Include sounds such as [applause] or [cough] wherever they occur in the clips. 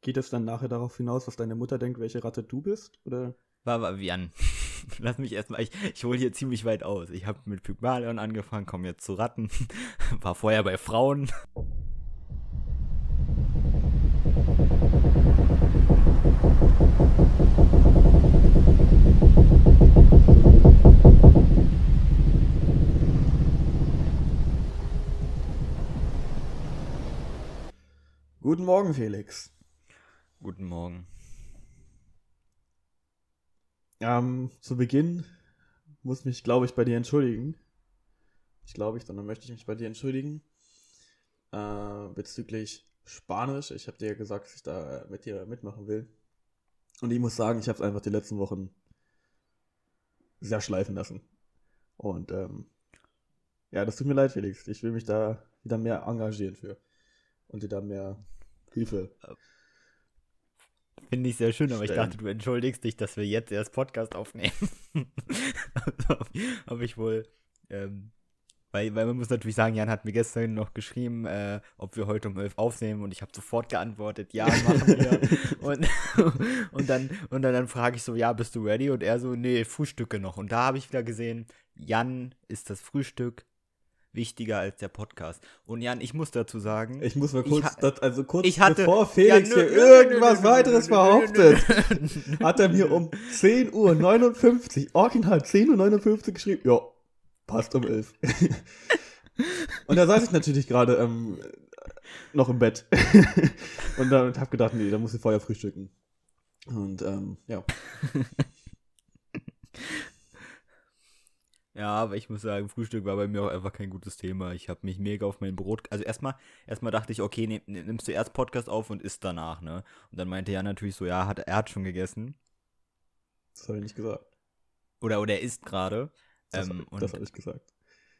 geht es dann nachher darauf hinaus, was deine Mutter denkt, welche Ratte du bist? Oder? Jan. [laughs] Lass mich erstmal, ich, ich hole hier ziemlich weit aus. Ich habe mit Pygmalion angefangen, komme jetzt zu Ratten. [laughs] War vorher bei Frauen. Guten Morgen, Felix. Guten Morgen. Ähm, zu Beginn muss mich, glaube ich, bei dir entschuldigen. Ich glaube ich, dann möchte ich mich bei dir entschuldigen. Äh, bezüglich Spanisch. Ich habe dir ja gesagt, dass ich da mit dir mitmachen will. Und ich muss sagen, ich habe es einfach die letzten Wochen sehr schleifen lassen. Und ähm, ja, das tut mir leid, Felix. Ich will mich da wieder mehr engagieren für. Und dir da mehr Hilfe. Finde ich sehr schön, aber Stellen. ich dachte, du entschuldigst dich, dass wir jetzt erst Podcast aufnehmen. [laughs] also, Habe ich wohl. Ähm, weil, weil man muss natürlich sagen, Jan hat mir gestern noch geschrieben, äh, ob wir heute um 11 aufnehmen und ich habe sofort geantwortet, ja, machen wir. [laughs] und, und dann, und dann, dann frage ich so, ja, bist du ready? Und er so, nee, Frühstücke noch. Und da habe ich wieder gesehen, Jan ist das Frühstück, wichtiger als der Podcast. Und Jan, ich muss dazu sagen. Ich muss mal kurz, das, also kurz ich hatte, bevor Felix ja, nö, hier nö, irgendwas nö, weiteres behauptet, hat er mir um 10 Uhr 59, original 10 Uhr 59 geschrieben, ja, passt um 11. [laughs] Und da saß ich natürlich gerade ähm, noch im Bett. [laughs] Und dann hab gedacht, nee, da muss ich vorher frühstücken. Und ähm, ja. [laughs] Ja, aber ich muss sagen, Frühstück war bei mir auch einfach kein gutes Thema. Ich habe mich mega auf mein Brot. Also erstmal, erstmal dachte ich, okay, nehm, nimmst du erst Podcast auf und isst danach, ne? Und dann meinte er natürlich so, ja, hat, er hat schon gegessen. Das habe ich nicht gesagt. Oder, oder er isst gerade. Das, ähm, das habe ich gesagt.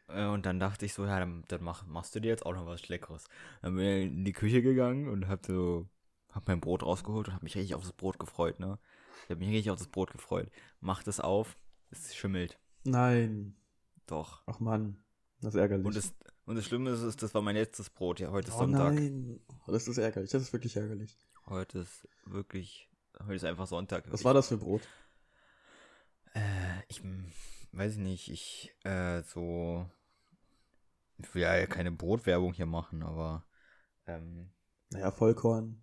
Äh, und dann dachte ich so, ja, dann, dann mach, machst du dir jetzt auch noch was Leckeres. Dann bin ich in die Küche gegangen und hab so, hab mein Brot rausgeholt und hab mich richtig auf das Brot gefreut, ne? Ich hab mich richtig auf das Brot gefreut. Mach das auf, es schimmelt. Nein. Doch. Ach Mann, das ist ärgerlich. Und das, und das Schlimme ist, das war mein letztes Brot. Ja, heute ist oh Sonntag. Nein, das ist ärgerlich. Das ist wirklich ärgerlich. Heute ist wirklich, heute ist einfach Sonntag. Was war das für Brot? Äh, ich weiß nicht, ich, äh, so, ich will ja keine Brotwerbung hier machen, aber, ähm, Naja, Vollkorn.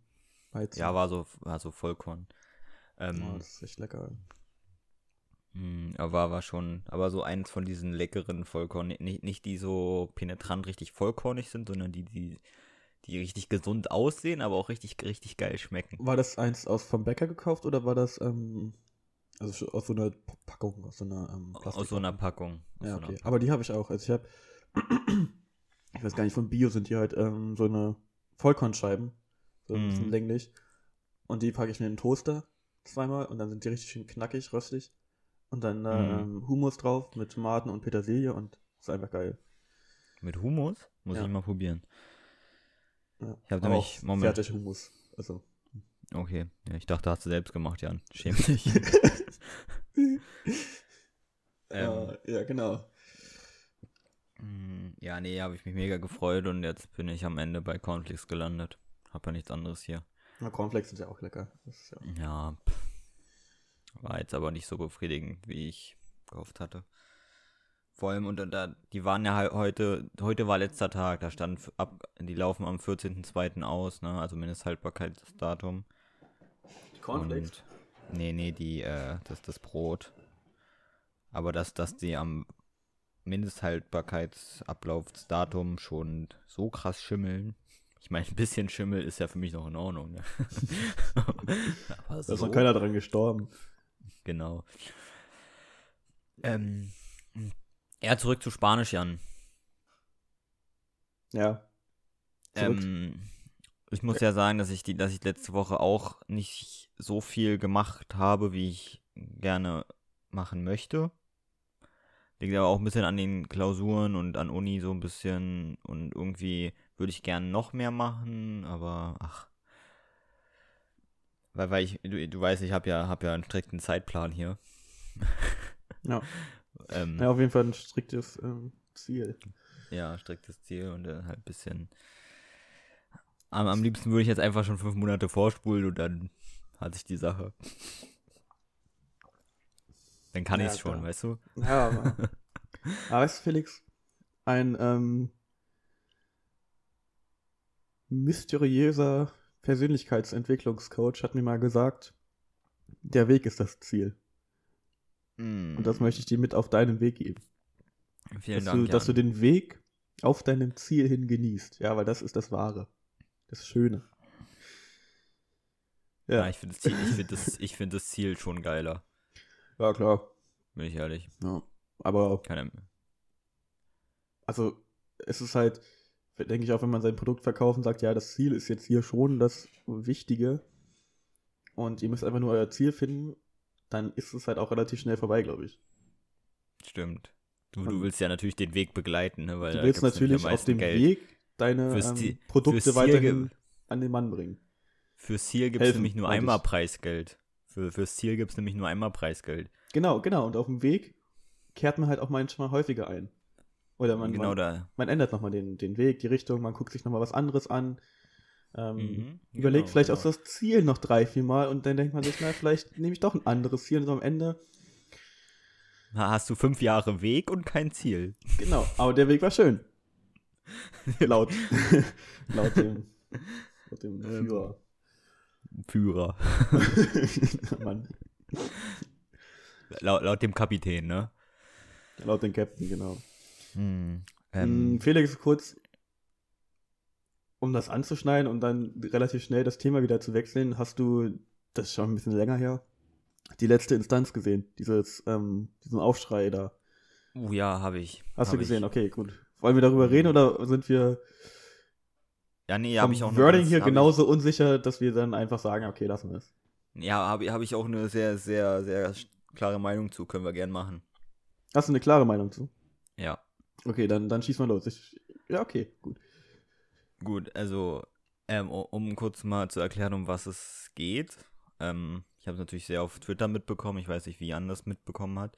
Weizen. Ja, war so, war so Vollkorn. Ähm, oh, das ist echt lecker. Mm, aber war schon, aber so eins von diesen leckeren Vollkorn, nicht, nicht die so penetrant richtig vollkornig sind, sondern die, die, die richtig gesund aussehen, aber auch richtig, richtig geil schmecken. War das eins aus vom Bäcker gekauft oder war das, ähm, also aus so einer Packung, aus so einer ähm, Plastik Aus so einer Packung. Ja, okay. Packung. Aber die habe ich auch. Also ich habe, [clears throat] ich weiß gar nicht, von Bio sind die halt ähm, so eine Vollkornscheiben, so ein bisschen mm. länglich. Und die packe ich mir in den Toaster zweimal und dann sind die richtig schön knackig, röstlich. Und dann äh, mhm. Hummus drauf mit Tomaten und Petersilie und ist einfach geil. Mit Hummus? Muss ja. ich mal probieren. Ja. Ich habe nämlich Moment. Fertig Hummus. Also. Okay. Ja, ich dachte, hast du selbst gemacht, Jan. [laughs] Schäm dich. [laughs] ähm, ja, genau. Mm, ja, nee, habe ich mich mega gefreut und jetzt bin ich am Ende bei Cornflakes gelandet. Hab ja nichts anderes hier. Na, Cornflakes sind ja auch lecker. ja, ja pff. War jetzt aber nicht so befriedigend, wie ich gehofft hatte. Vor allem, und da, die waren ja heute, heute war letzter Tag, da stand ab, die laufen am 14.02. aus, ne, also Mindesthaltbarkeitsdatum. Die Cornflakes? Und, nee, nee, die, äh, das, das Brot. Aber dass, dass die am Mindesthaltbarkeitsablaufsdatum schon so krass schimmeln. Ich meine, ein bisschen Schimmel ist ja für mich noch in Ordnung. Ne? [laughs] [laughs] da ist noch keiner dran gestorben. Genau. Ähm, ja, zurück zu Spanisch, Jan. Ja. Ähm, ich muss ja sagen, dass ich die, dass ich letzte Woche auch nicht so viel gemacht habe, wie ich gerne machen möchte. Liegt aber auch ein bisschen an den Klausuren und an Uni so ein bisschen und irgendwie würde ich gerne noch mehr machen, aber ach, weil, weil ich, du, du weißt, ich habe ja, hab ja einen strikten Zeitplan hier. [laughs] Ja. ähm, ja, auf jeden Fall ein striktes ähm, Ziel. Ja, striktes Ziel und äh, halt ein bisschen. am, am liebsten würde ich jetzt einfach schon fünf Monate vorspulen und dann hat sich die Sache. Dann kann Ja, ich es schon, weißt du? Ja, aber. [laughs] aber weißt du, Felix, ein ähm, mysteriöser Persönlichkeitsentwicklungscoach hat mir mal gesagt, der Weg ist das Ziel. Und das möchte ich dir mit auf deinen Weg geben. Vielen dass, Dank. du, dass du den Weg auf deinem Ziel hin genießt. Ja, weil das ist das Wahre. Das Schöne. ja, Ja, ich finde das, Ziel- ich find das, ich find das Ziel schon geiler, ja klar. bin ich ehrlich. Ja. Aber Keine, also es ist halt, denke ich auch, wenn man sein Produkt verkauft und sagt, ja, das Ziel ist jetzt hier schon das Wichtige und ihr müsst einfach nur euer Ziel finden, dann ist es halt auch relativ schnell vorbei, glaube ich. stimmt. Du, du willst ja natürlich den Weg begleiten, ne? Weil Du willst natürlich auf dem Geld. Weg deine Fürs ähm, Produkte weiterhin an den Mann bringen. Fürs Ziel gibt es nämlich nur einmal ich. Preisgeld. Für, fürs Ziel gibt es nämlich nur einmal Preisgeld. Genau, genau. Und auf dem Weg kehrt man halt auch manchmal häufiger ein. Oder man, genau man, da. man ändert nochmal den, den Weg, die Richtung, man guckt sich nochmal was anderes an. Ähm, Mhm, Überlegt genau, vielleicht genau. auch das Ziel noch drei, vier Mal und dann denkt man sich, na, vielleicht nehme ich doch ein anderes Ziel und so am Ende, Ha- Hast du fünf Jahre Weg und kein Ziel. genau, aber der Weg war schön. [laughs] laut, [laughs] laut dem, laut dem Ähm. Führer. Führer. [laughs] Mann, Laut, laut dem Kapitän, ne? laut dem Captain, genau. Hm. Ähm, Ähm, Felix, kurz, um das anzuschneiden und dann relativ schnell das Thema wieder zu wechseln, hast du, das ist schon ein bisschen länger her, die letzte Instanz gesehen, dieses, ähm, diesen Aufschrei da. oh ja, habe ich. Hast Hab du gesehen? Ich. Okay, gut. Wollen wir darüber reden oder sind wir Ja, nee, vom habe ich auch Wording ganz- hier genauso unsicher, dass wir dann einfach sagen, okay, lassen wir es. Ich, ja, habe hab ich auch eine sehr, sehr, sehr klare Meinung zu. Können wir gern machen. Hast du eine klare Meinung zu? Ja. Okay, dann, dann schieß mal los. Ich, ja, okay, gut. Gut, also, ähm, um kurz mal zu erklären, um was es geht. Ähm, ich habe es natürlich sehr auf Twitter mitbekommen. Ich weiß nicht, wie Jan das mitbekommen hat.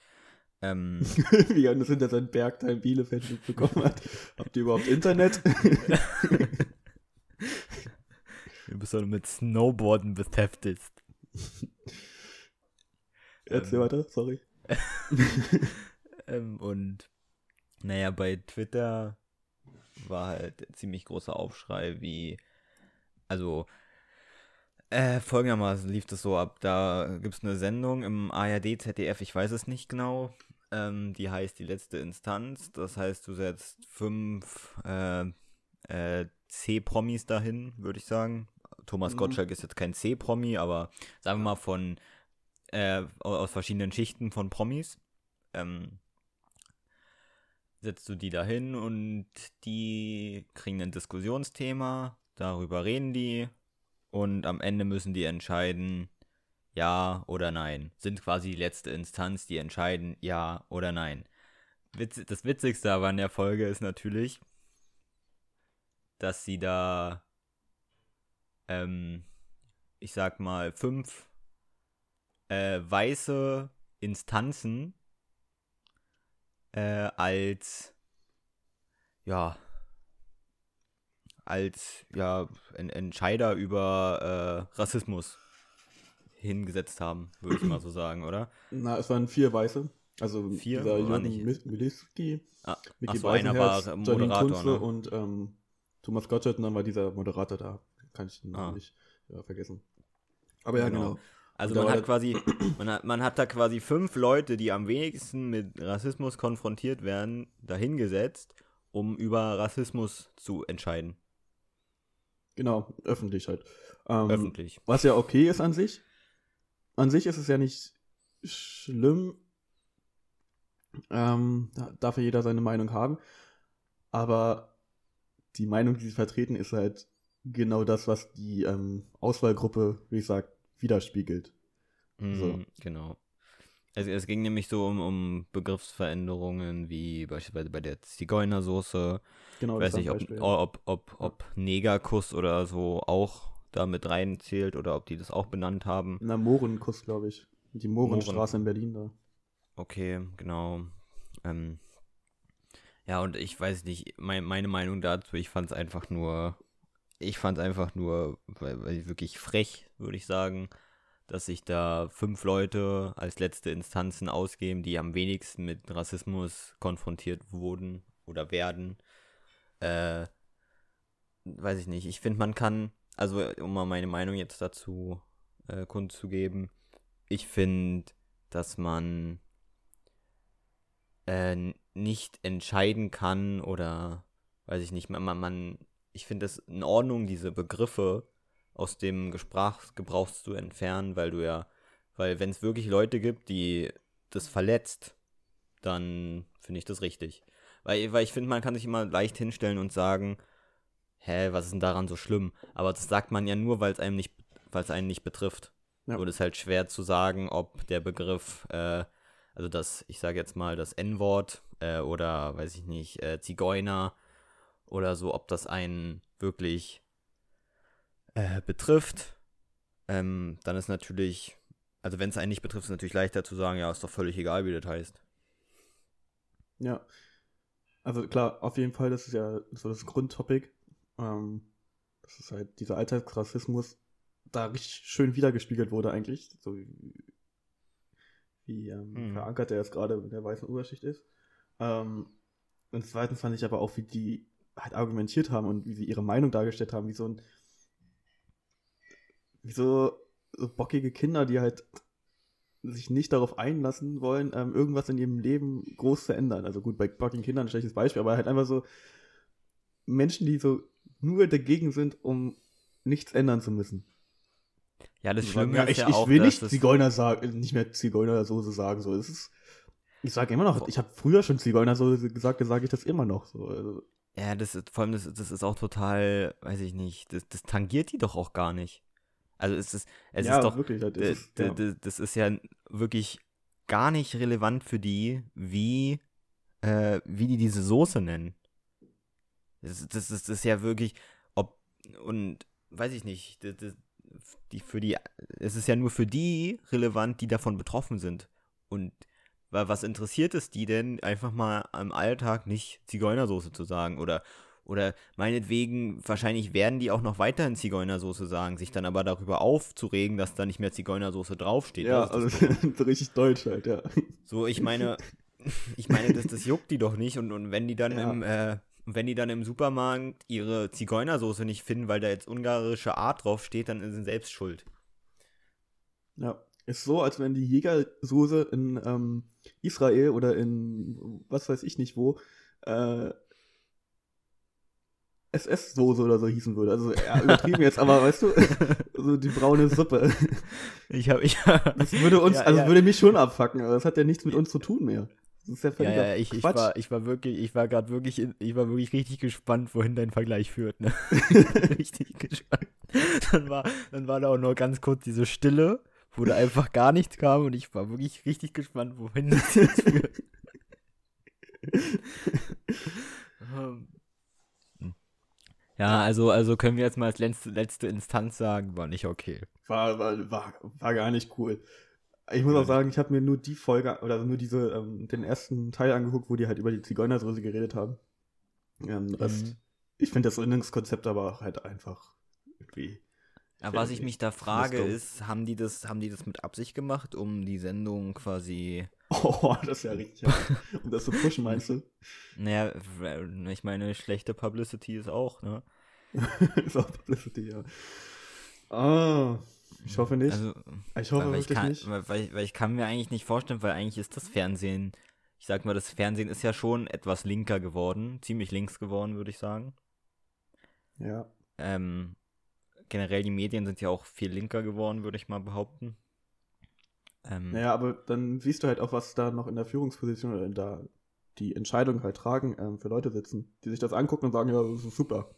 Ähm, [laughs] Wie Johannes hinter seinen Bergteil Bielefeld mitbekommen hat. Habt ihr überhaupt Internet? [laughs] du bist doch mit Snowboarden beschäftigt. Erzähl Ähm. weiter, sorry. [laughs] Ähm, und naja, bei Twitter war halt ziemlich großer Aufschrei, wie, also, äh, folgendermaßen lief das so ab. Da gibt es eine Sendung im ARD, ZDF, ich weiß es nicht genau. Ähm, die heißt die letzte Instanz. Das heißt, du setzt fünf äh, äh, C-Promis dahin, würde ich sagen. Thomas Mhm. Gottschalk ist jetzt kein C-Promi, aber sagen wir mal von äh, au- aus verschiedenen Schichten von Promis. Ähm, setzt du die dahin und die kriegen ein Diskussionsthema, darüber reden die und am Ende müssen die entscheiden, ja oder nein. Sind quasi die letzte Instanz, die entscheiden, ja oder nein. Das Witzigste aber an der Folge ist natürlich, dass sie da, ähm, ich sag mal, fünf äh, weiße Instanzen äh, als ja als ja en Entscheider über äh, Rassismus hingesetzt haben, würde ich mal so sagen, oder? Na, es waren vier Weiße. Also Vier? dieser Jürgen Miliski, Ah, Micky ach so, einer war Moderator, ne? und ähm, Thomas Gottschalk und dann war dieser Moderator da. Kann ich den Namen Ah. nicht ja, vergessen. Aber ja, Genau. genau. Also da man hat quasi, man hat, man hat da quasi fünf Leute, die am wenigsten mit Rassismus konfrontiert werden, dahingesetzt, um über Rassismus zu entscheiden. Genau, öffentlich halt. Ähm, Öffentlich. Was ja okay ist an sich. An sich ist es ja nicht schlimm. Ähm, da darf ja jeder seine Meinung haben. Aber die Meinung, die sie vertreten, ist halt genau das, was die ähm, Auswahlgruppe, wie ich widerspiegelt. so. Mhm, Genau. Es, es ging nämlich so um, um Begriffsveränderungen, wie beispielsweise bei der Zigeunersoße. Genau, Ich weiß nicht, ob, ob, ob, ob Negerkuss oder so auch da mit reinzählt oder ob die das auch benannt haben. Na, Mohrenkuss, glaube ich. Die Mohrenstraße in Berlin da. Okay, genau. Ähm, ja, und ich weiß nicht, mein, meine Meinung dazu, ich fand es einfach nur ich fand es einfach nur wirklich frech, würde ich sagen, dass sich da fünf Leute als letzte Instanzen ausgeben, die am wenigsten mit Rassismus konfrontiert wurden oder werden. Äh, weiß ich nicht. Ich finde, man kann, also um mal meine Meinung jetzt dazu äh, kundzugeben, ich finde, dass man äh, nicht entscheiden kann oder weiß ich nicht, man, man ich finde es in Ordnung, diese Begriffe aus dem Sprachgebrauch zu entfernen, weil du ja, weil wenn es wirklich Leute gibt, die das verletzt, dann finde ich das richtig. Weil, weil ich finde, man kann sich immer leicht hinstellen und sagen, hä, was ist denn daran so schlimm? Aber das sagt man ja nur, weil es einem nicht, weil es einen nicht betrifft. Ja. Und es ist halt schwer zu sagen, ob der Begriff, äh, also das, ich sage jetzt mal das N-Wort äh, oder weiß ich nicht, äh, Zigeuner oder so, ob das einen wirklich äh, betrifft, ähm, dann ist natürlich, also wenn es einen nicht betrifft, ist es natürlich leichter zu sagen, ja, ist doch völlig egal, wie das heißt. Ja. Also klar, auf jeden Fall, das ist ja so das Grundtopic. Ähm, das ist halt dieser Alltagsrassismus da richtig schön wiedergespiegelt wurde eigentlich. So wie, wie ähm, hm. verankert der jetzt gerade in der weißen Oberschicht ist. Ähm, und zweitens fand ich aber auch, wie die halt argumentiert haben und wie sie ihre Meinung dargestellt haben, wie so ein wie so, so bockige Kinder, die halt sich nicht darauf einlassen wollen, ähm, irgendwas in ihrem Leben groß zu ändern. Also gut, bei bockigen Kindern ein schlechtes Beispiel, aber halt einfach so Menschen, die so nur dagegen sind, um nichts ändern zu müssen. Ja, das Schlimme ja, ist ich, ja ich auch, will nicht Zigeuner sagen, nicht mehr Zigeunersoße sagen. So, es ist, ich sage immer noch, ich habe früher schon Zigeunersoße gesagt, sage ich das immer noch. So, also. Ja, das ist vor allem das, das ist auch total, weiß ich nicht, das, das tangiert die doch auch gar nicht. Also es ist, es ja, ist doch, wirklich, das ist, ja. das ist ja wirklich gar nicht relevant für die, wie, äh, wie die diese Soße nennen. Das, das, das ist ja wirklich, ob, und weiß ich nicht, das, das, die für die, es ist ja nur für die relevant, die davon betroffen sind. Und was interessiert es die denn, einfach mal im Alltag nicht Zigeunersoße zu sagen oder oder meinetwegen, wahrscheinlich werden die auch noch weiterhin Zigeunersoße sagen, sich dann aber darüber aufzuregen, dass da nicht mehr Zigeunersoße draufsteht. Ja, also so [laughs] richtig deutsch halt, ja. So, ich meine, [laughs] ich meine, das, das juckt die doch nicht und, und wenn die dann ja. im, äh, wenn die dann im Supermarkt ihre Zigeunersoße nicht finden, weil da jetzt ungarische Art draufsteht, dann sind sie selbst schuld. Ja, ist so, als wenn die Jägersoße in ähm, Israel oder in was weiß ich nicht wo äh, SS-Soße oder so hießen würde. Also ja, übertrieben jetzt, aber weißt du, [laughs] so die braune Suppe. Ich habe ich Das würde uns, ja, also ja. würde mich schon abfacken, aber das hat ja nichts mit uns zu tun mehr. Das ist ja völlig ja, ja, ich, ich, war, ich war wirklich, ich war gerade wirklich, ich war wirklich richtig gespannt, wohin dein Vergleich führt. Ne? [laughs] [laughs] richtig gespannt. Dann war, dann war da auch nur ganz kurz diese Stille, wo da einfach gar nichts kam und ich war wirklich richtig gespannt, wohin das jetzt führt. um, ja, also, also können wir jetzt mal als letzte, letzte Instanz sagen, war nicht okay. War, war, war, war gar nicht cool. Ich muss auch sagen, ich habe mir nur die Folge, oder nur diese, ähm, den ersten Teil angeguckt, wo die halt über die Zigeunersoße geredet haben. Ähm, Rest, mhm. Ich finde das Sendungskonzept aber halt einfach irgendwie. Aber was ich mich da frage, ist, haben die das, haben die das mit Absicht gemacht, um die Sendung quasi. [laughs] Oh, das ist ja richtig. um das zu pushen, meinst du? Naja, ich meine, schlechte Publicity ist auch, ne? [laughs] ist auch Publicity, ja. Ah, ich hoffe nicht. Also, ich hoffe wirklich ich kann, nicht. Weil, weil ich kann mir eigentlich nicht vorstellen, weil eigentlich ist das Fernsehen, ich sag mal, das Fernsehen ist ja schon etwas linker geworden, ziemlich links geworden, würde ich sagen. Ja. Ähm, generell die Medien sind ja auch viel linker geworden, würde ich mal behaupten. Ähm, naja, aber dann siehst du halt auch, was da noch in der Führungsposition oder in der die Entscheidung halt tragen, ähm, für Leute sitzen, die sich das angucken und sagen, ja, das ist super.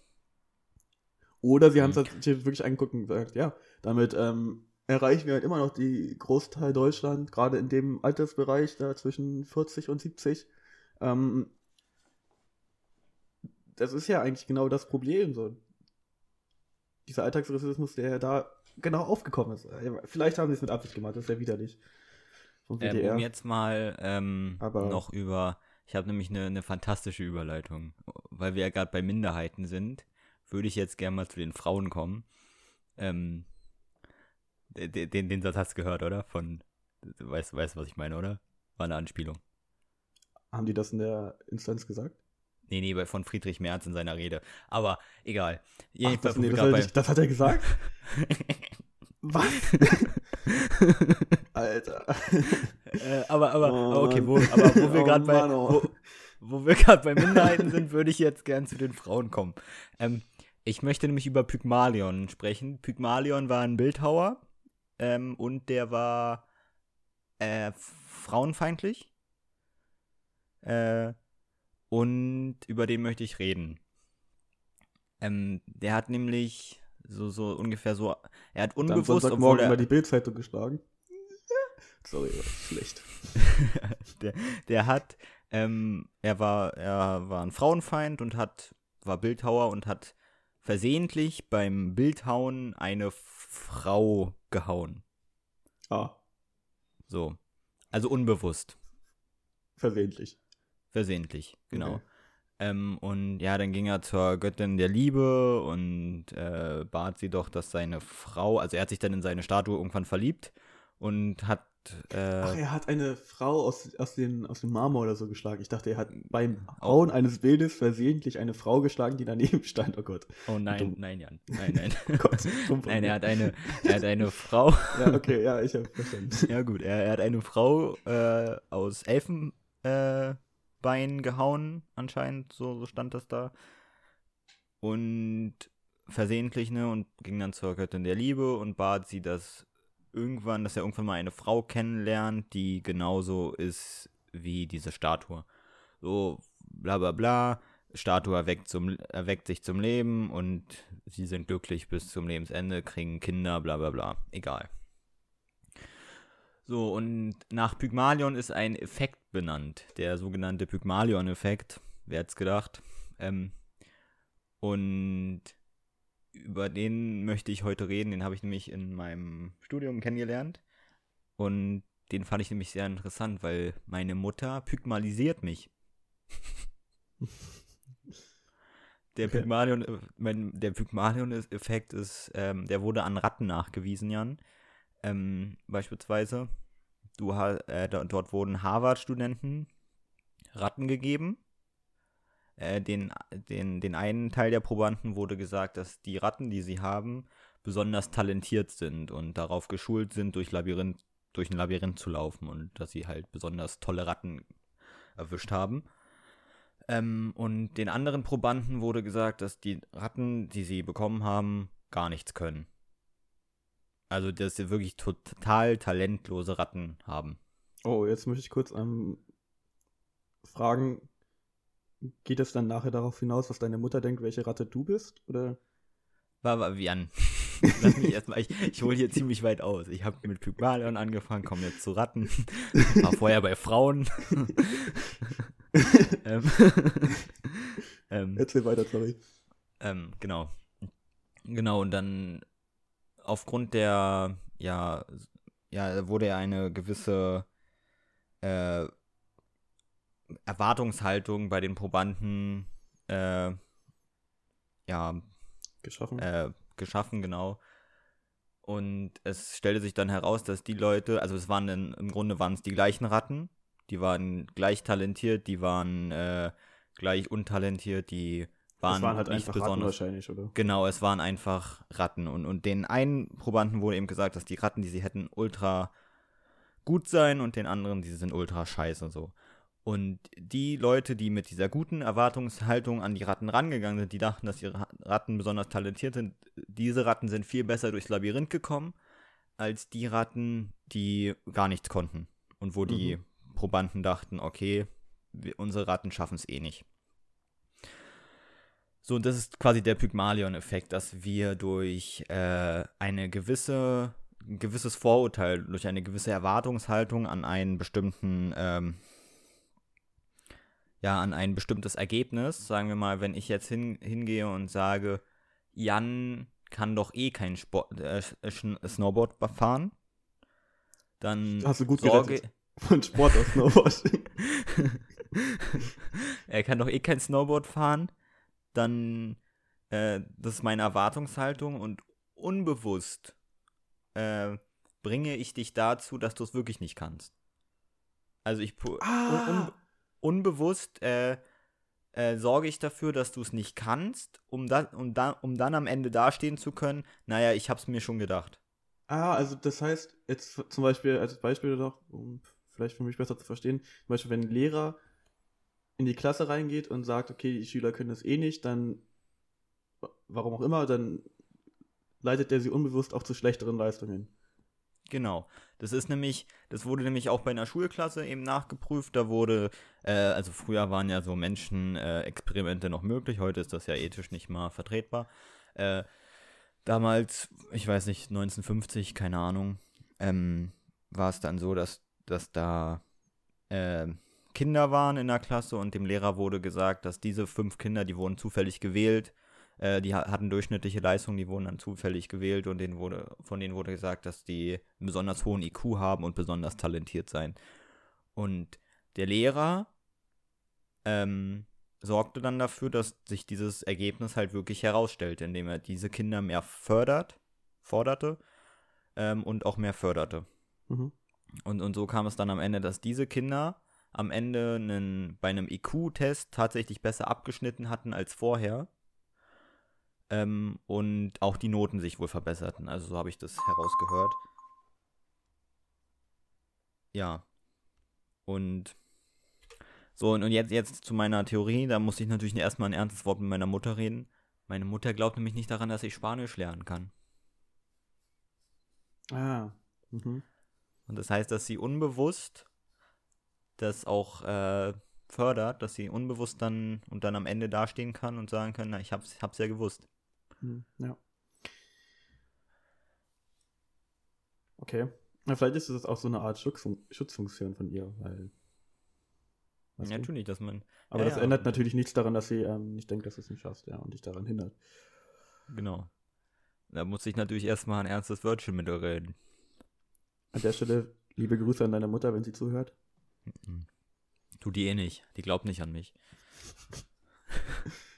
Oder sie haben es halt wirklich angeguckt und gesagt, ja, damit ähm, erreichen wir halt immer noch die Großteil Deutschland, gerade in dem Altersbereich da zwischen 40 und 70. Ähm, das ist ja eigentlich genau das Problem. So dieser Alltagsrassismus, der da genau aufgekommen ist. Vielleicht haben sie es mit Absicht gemacht, das ist ja widerlich. Ähm, um jetzt mal ähm, noch über, ich habe nämlich eine, eine fantastische Überleitung, weil wir ja gerade bei Minderheiten sind. würde ich jetzt gerne mal zu den Frauen kommen. Ähm, den, den, den Satz hast du gehört, oder? Von, du weißt, weißt, was ich meine, oder? War eine Anspielung. Haben die das in der Instanz gesagt? Nee, nee, von Friedrich Merz in seiner Rede. Aber egal. Ach, das, nee, das, hat er, das, hat er gesagt? [laughs] Was? Alter. Äh, aber, aber, oh, okay, wo, aber wo wir oh, gerade bei, oh. wo, wo wir bei Minderheiten sind, würde ich jetzt gern zu den Frauen kommen. Ähm, ich möchte nämlich über Pygmalion sprechen. Pygmalion war ein Bildhauer ähm, und der war äh, frauenfeindlich. Äh, und über den möchte ich reden. Ähm, der hat nämlich so, so ungefähr so, er hat unbewusst, Dann obwohl er über die Bildzeitung geschlagen. [laughs] Sorry, schlecht. [laughs] der, der hat, ähm, er war, er war ein Frauenfeind und hat, war Bildhauer und hat versehentlich beim Bildhauen eine Frau gehauen. Ah. So. Also unbewusst. Versehentlich. Versehentlich, genau. Okay. Ähm, und ja, dann ging er zur Göttin der Liebe und äh, bat sie doch, dass seine Frau, also er hat sich dann in seine Statue irgendwann verliebt und hat äh, Ach, er hat eine Frau aus, aus, den, aus dem Marmor oder so geschlagen. Ich dachte, er hat beim Hauen eines Bildes versehentlich eine Frau geschlagen, die daneben [laughs] stand. Oh Gott. Oh nein, Dumm. nein, Jan. Nein, nein. [laughs] oh Gott, nein, er hat eine, er hat eine Frau. [laughs] ja, okay, ja, ich habe verstanden. ja, gut, er, er, hat eine Frau äh, aus Elfenbein äh, gehauen, anscheinend, so, so stand das da. Und versehentlich, ne, und ging dann zur Göttin der Liebe und bat sie, dass irgendwann, dass er irgendwann mal eine Frau kennenlernt, die genauso ist wie diese Statue. So, bla bla bla. Statue erweckt, zum, erweckt sich zum Leben und sie sind glücklich bis zum Lebensende, kriegen Kinder, bla bla bla. Egal. So, und nach Pygmalion ist ein Effekt benannt, der sogenannte Pygmalion-Effekt. Wer hätte es gedacht? Ähm, und über den möchte ich heute reden. Den habe ich nämlich in meinem Studium kennengelernt. Und den fand ich nämlich sehr interessant, weil meine Mutter pygmalisiert mich. [laughs] der. Pygmalion, mein, der Pygmalion-Effekt ist, ähm, der wurde an Ratten nachgewiesen, Jan. Ähm, beispielsweise, du, äh, dort wurden Harvard-Studenten Ratten gegeben äh, den, den, den einen Teil der Probanden wurde gesagt, dass die Ratten, die sie haben, besonders talentiert sind und darauf geschult sind, durch, Labyrinth, durch ein Labyrinth zu laufen und dass sie halt besonders tolle Ratten erwischt haben. Ähm, und den anderen Probanden wurde gesagt, dass die Ratten, die sie bekommen haben, gar nichts können. Also, dass sie wirklich total talentlose Ratten haben. Oh, jetzt möchte ich kurz ähm, fragen, geht es dann nachher darauf hinaus, was deine Mutter denkt, welche Ratte du bist? Oder? War, war wie an. [laughs] [laughs] Lass mich erstmal, ich, ich hole hier ziemlich weit aus. Ich habe mit Pygmalion angefangen, komme jetzt zu Ratten. War vorher bei Frauen. [laughs] ähm, ähm, Erzähl weiter, sorry. Ähm, genau. Genau, und dann aufgrund der, ja, ja, wurde ja eine gewisse äh, Erwartungshaltung bei den Probanden äh, ja geschaffen. Äh, geschaffen, genau. Und es stellte sich dann heraus, dass die Leute, also es waren in, im Grunde waren es die gleichen Ratten, die waren gleich talentiert, die waren äh, gleich untalentiert, die waren, waren halt nicht besonders. Ratten wahrscheinlich, oder? Genau, es waren einfach Ratten. Und, und den einen Probanden wurde eben gesagt, dass die Ratten, die sie hätten, ultra gut sein und den anderen, die sind ultra scheiße so. Und die Leute, die mit dieser guten Erwartungshaltung an die Ratten rangegangen sind, die dachten, dass ihre Ratten besonders talentiert sind, diese Ratten sind viel besser durchs Labyrinth gekommen, als die Ratten, die gar nichts konnten. Und wo die mhm. Probanden dachten, okay, wir, unsere Ratten schaffen es eh nicht. So, und das ist quasi der Pygmalion-Effekt, dass wir durch äh, eine gewisse, ein gewisses Vorurteil, durch eine gewisse Erwartungshaltung an einen bestimmten ähm, ja an ein bestimmtes Ergebnis. Sagen wir mal, wenn ich jetzt hin, hingehe und sage, Jan kann doch eh kein Sport, äh, Snowboard fahren, dann Hast du gut sorge von Sport auf Snowboard. [laughs] er kann doch eh kein Snowboard fahren, dann äh, das ist meine Erwartungshaltung und unbewusst äh, bringe ich dich dazu, dass du es wirklich nicht kannst. Also ich Ah. un, un, unbewusst äh, äh, sorge ich dafür, dass du es nicht kannst, um, da, um, da, um dann am Ende dastehen zu können, naja, ich hab's mir schon gedacht. Ah, also das heißt, jetzt zum Beispiel als Beispiel noch, um vielleicht für mich besser zu verstehen, zum Beispiel, wenn ein Lehrer in die Klasse reingeht und sagt, okay, die Schüler können das eh nicht, dann, wa- warum auch immer, dann leitet er sie unbewusst auch zu schlechteren Leistungen. Genau. Das ist nämlich, das wurde nämlich auch bei einer Schulklasse eben nachgeprüft. Da wurde, äh, also früher waren ja so Menschenexperimente äh, noch möglich, heute ist das ja ethisch nicht mal vertretbar. Äh, damals, ich weiß nicht, 1950, keine Ahnung, ähm, war es dann so, dass, dass da äh, Kinder waren in der Klasse und dem Lehrer wurde gesagt, dass diese fünf Kinder, die wurden zufällig gewählt, äh, die ha- hatten durchschnittliche Leistungen, die wurden dann zufällig gewählt und denen wurde, von denen wurde gesagt, dass die einen besonders hohen IQ haben und besonders talentiert seien. Und der Lehrer ähm, sorgte dann dafür, dass sich dieses Ergebnis halt wirklich herausstellte, indem er diese Kinder mehr fördert, forderte ähm, und auch mehr förderte. Mhm. Und, und so kam es dann am Ende, dass diese Kinder am Ende einen, bei einem IQ-Test tatsächlich besser abgeschnitten hatten als vorher. Ähm, und auch die Noten sich wohl verbesserten. Also so habe ich das herausgehört. Ja. Und so, und, und jetzt, jetzt zu meiner Theorie, da muss ich natürlich erstmal ein ernstes Wort mit meiner Mutter reden. Meine Mutter glaubt nämlich nicht daran, dass ich Spanisch lernen kann. Ah. Mhm. Und das heißt, dass sie unbewusst das auch äh, fördert, dass sie unbewusst dann und dann am Ende dastehen kann und sagen kann, na, ich hab's, hab's ja gewusst. Mhm. Ja. Okay. Na, vielleicht ist es auch so eine Art Schutzfun Schutzfunktion von ihr, weil. Ja, du? natürlich, dass man, Aber Ja, das ja. ändert natürlich nichts daran, dass sie ähm, nicht denkt, dass du es nicht schaffst, ja, und dich daran hindert. genau. Da muss ich natürlich erstmal ein ernstes Wörtchen mit ihr reden. An der Stelle liebe Grüße an deine Mutter, wenn sie zuhört. Mhm. Tut die eh nicht. Die glaubt nicht an mich. [laughs]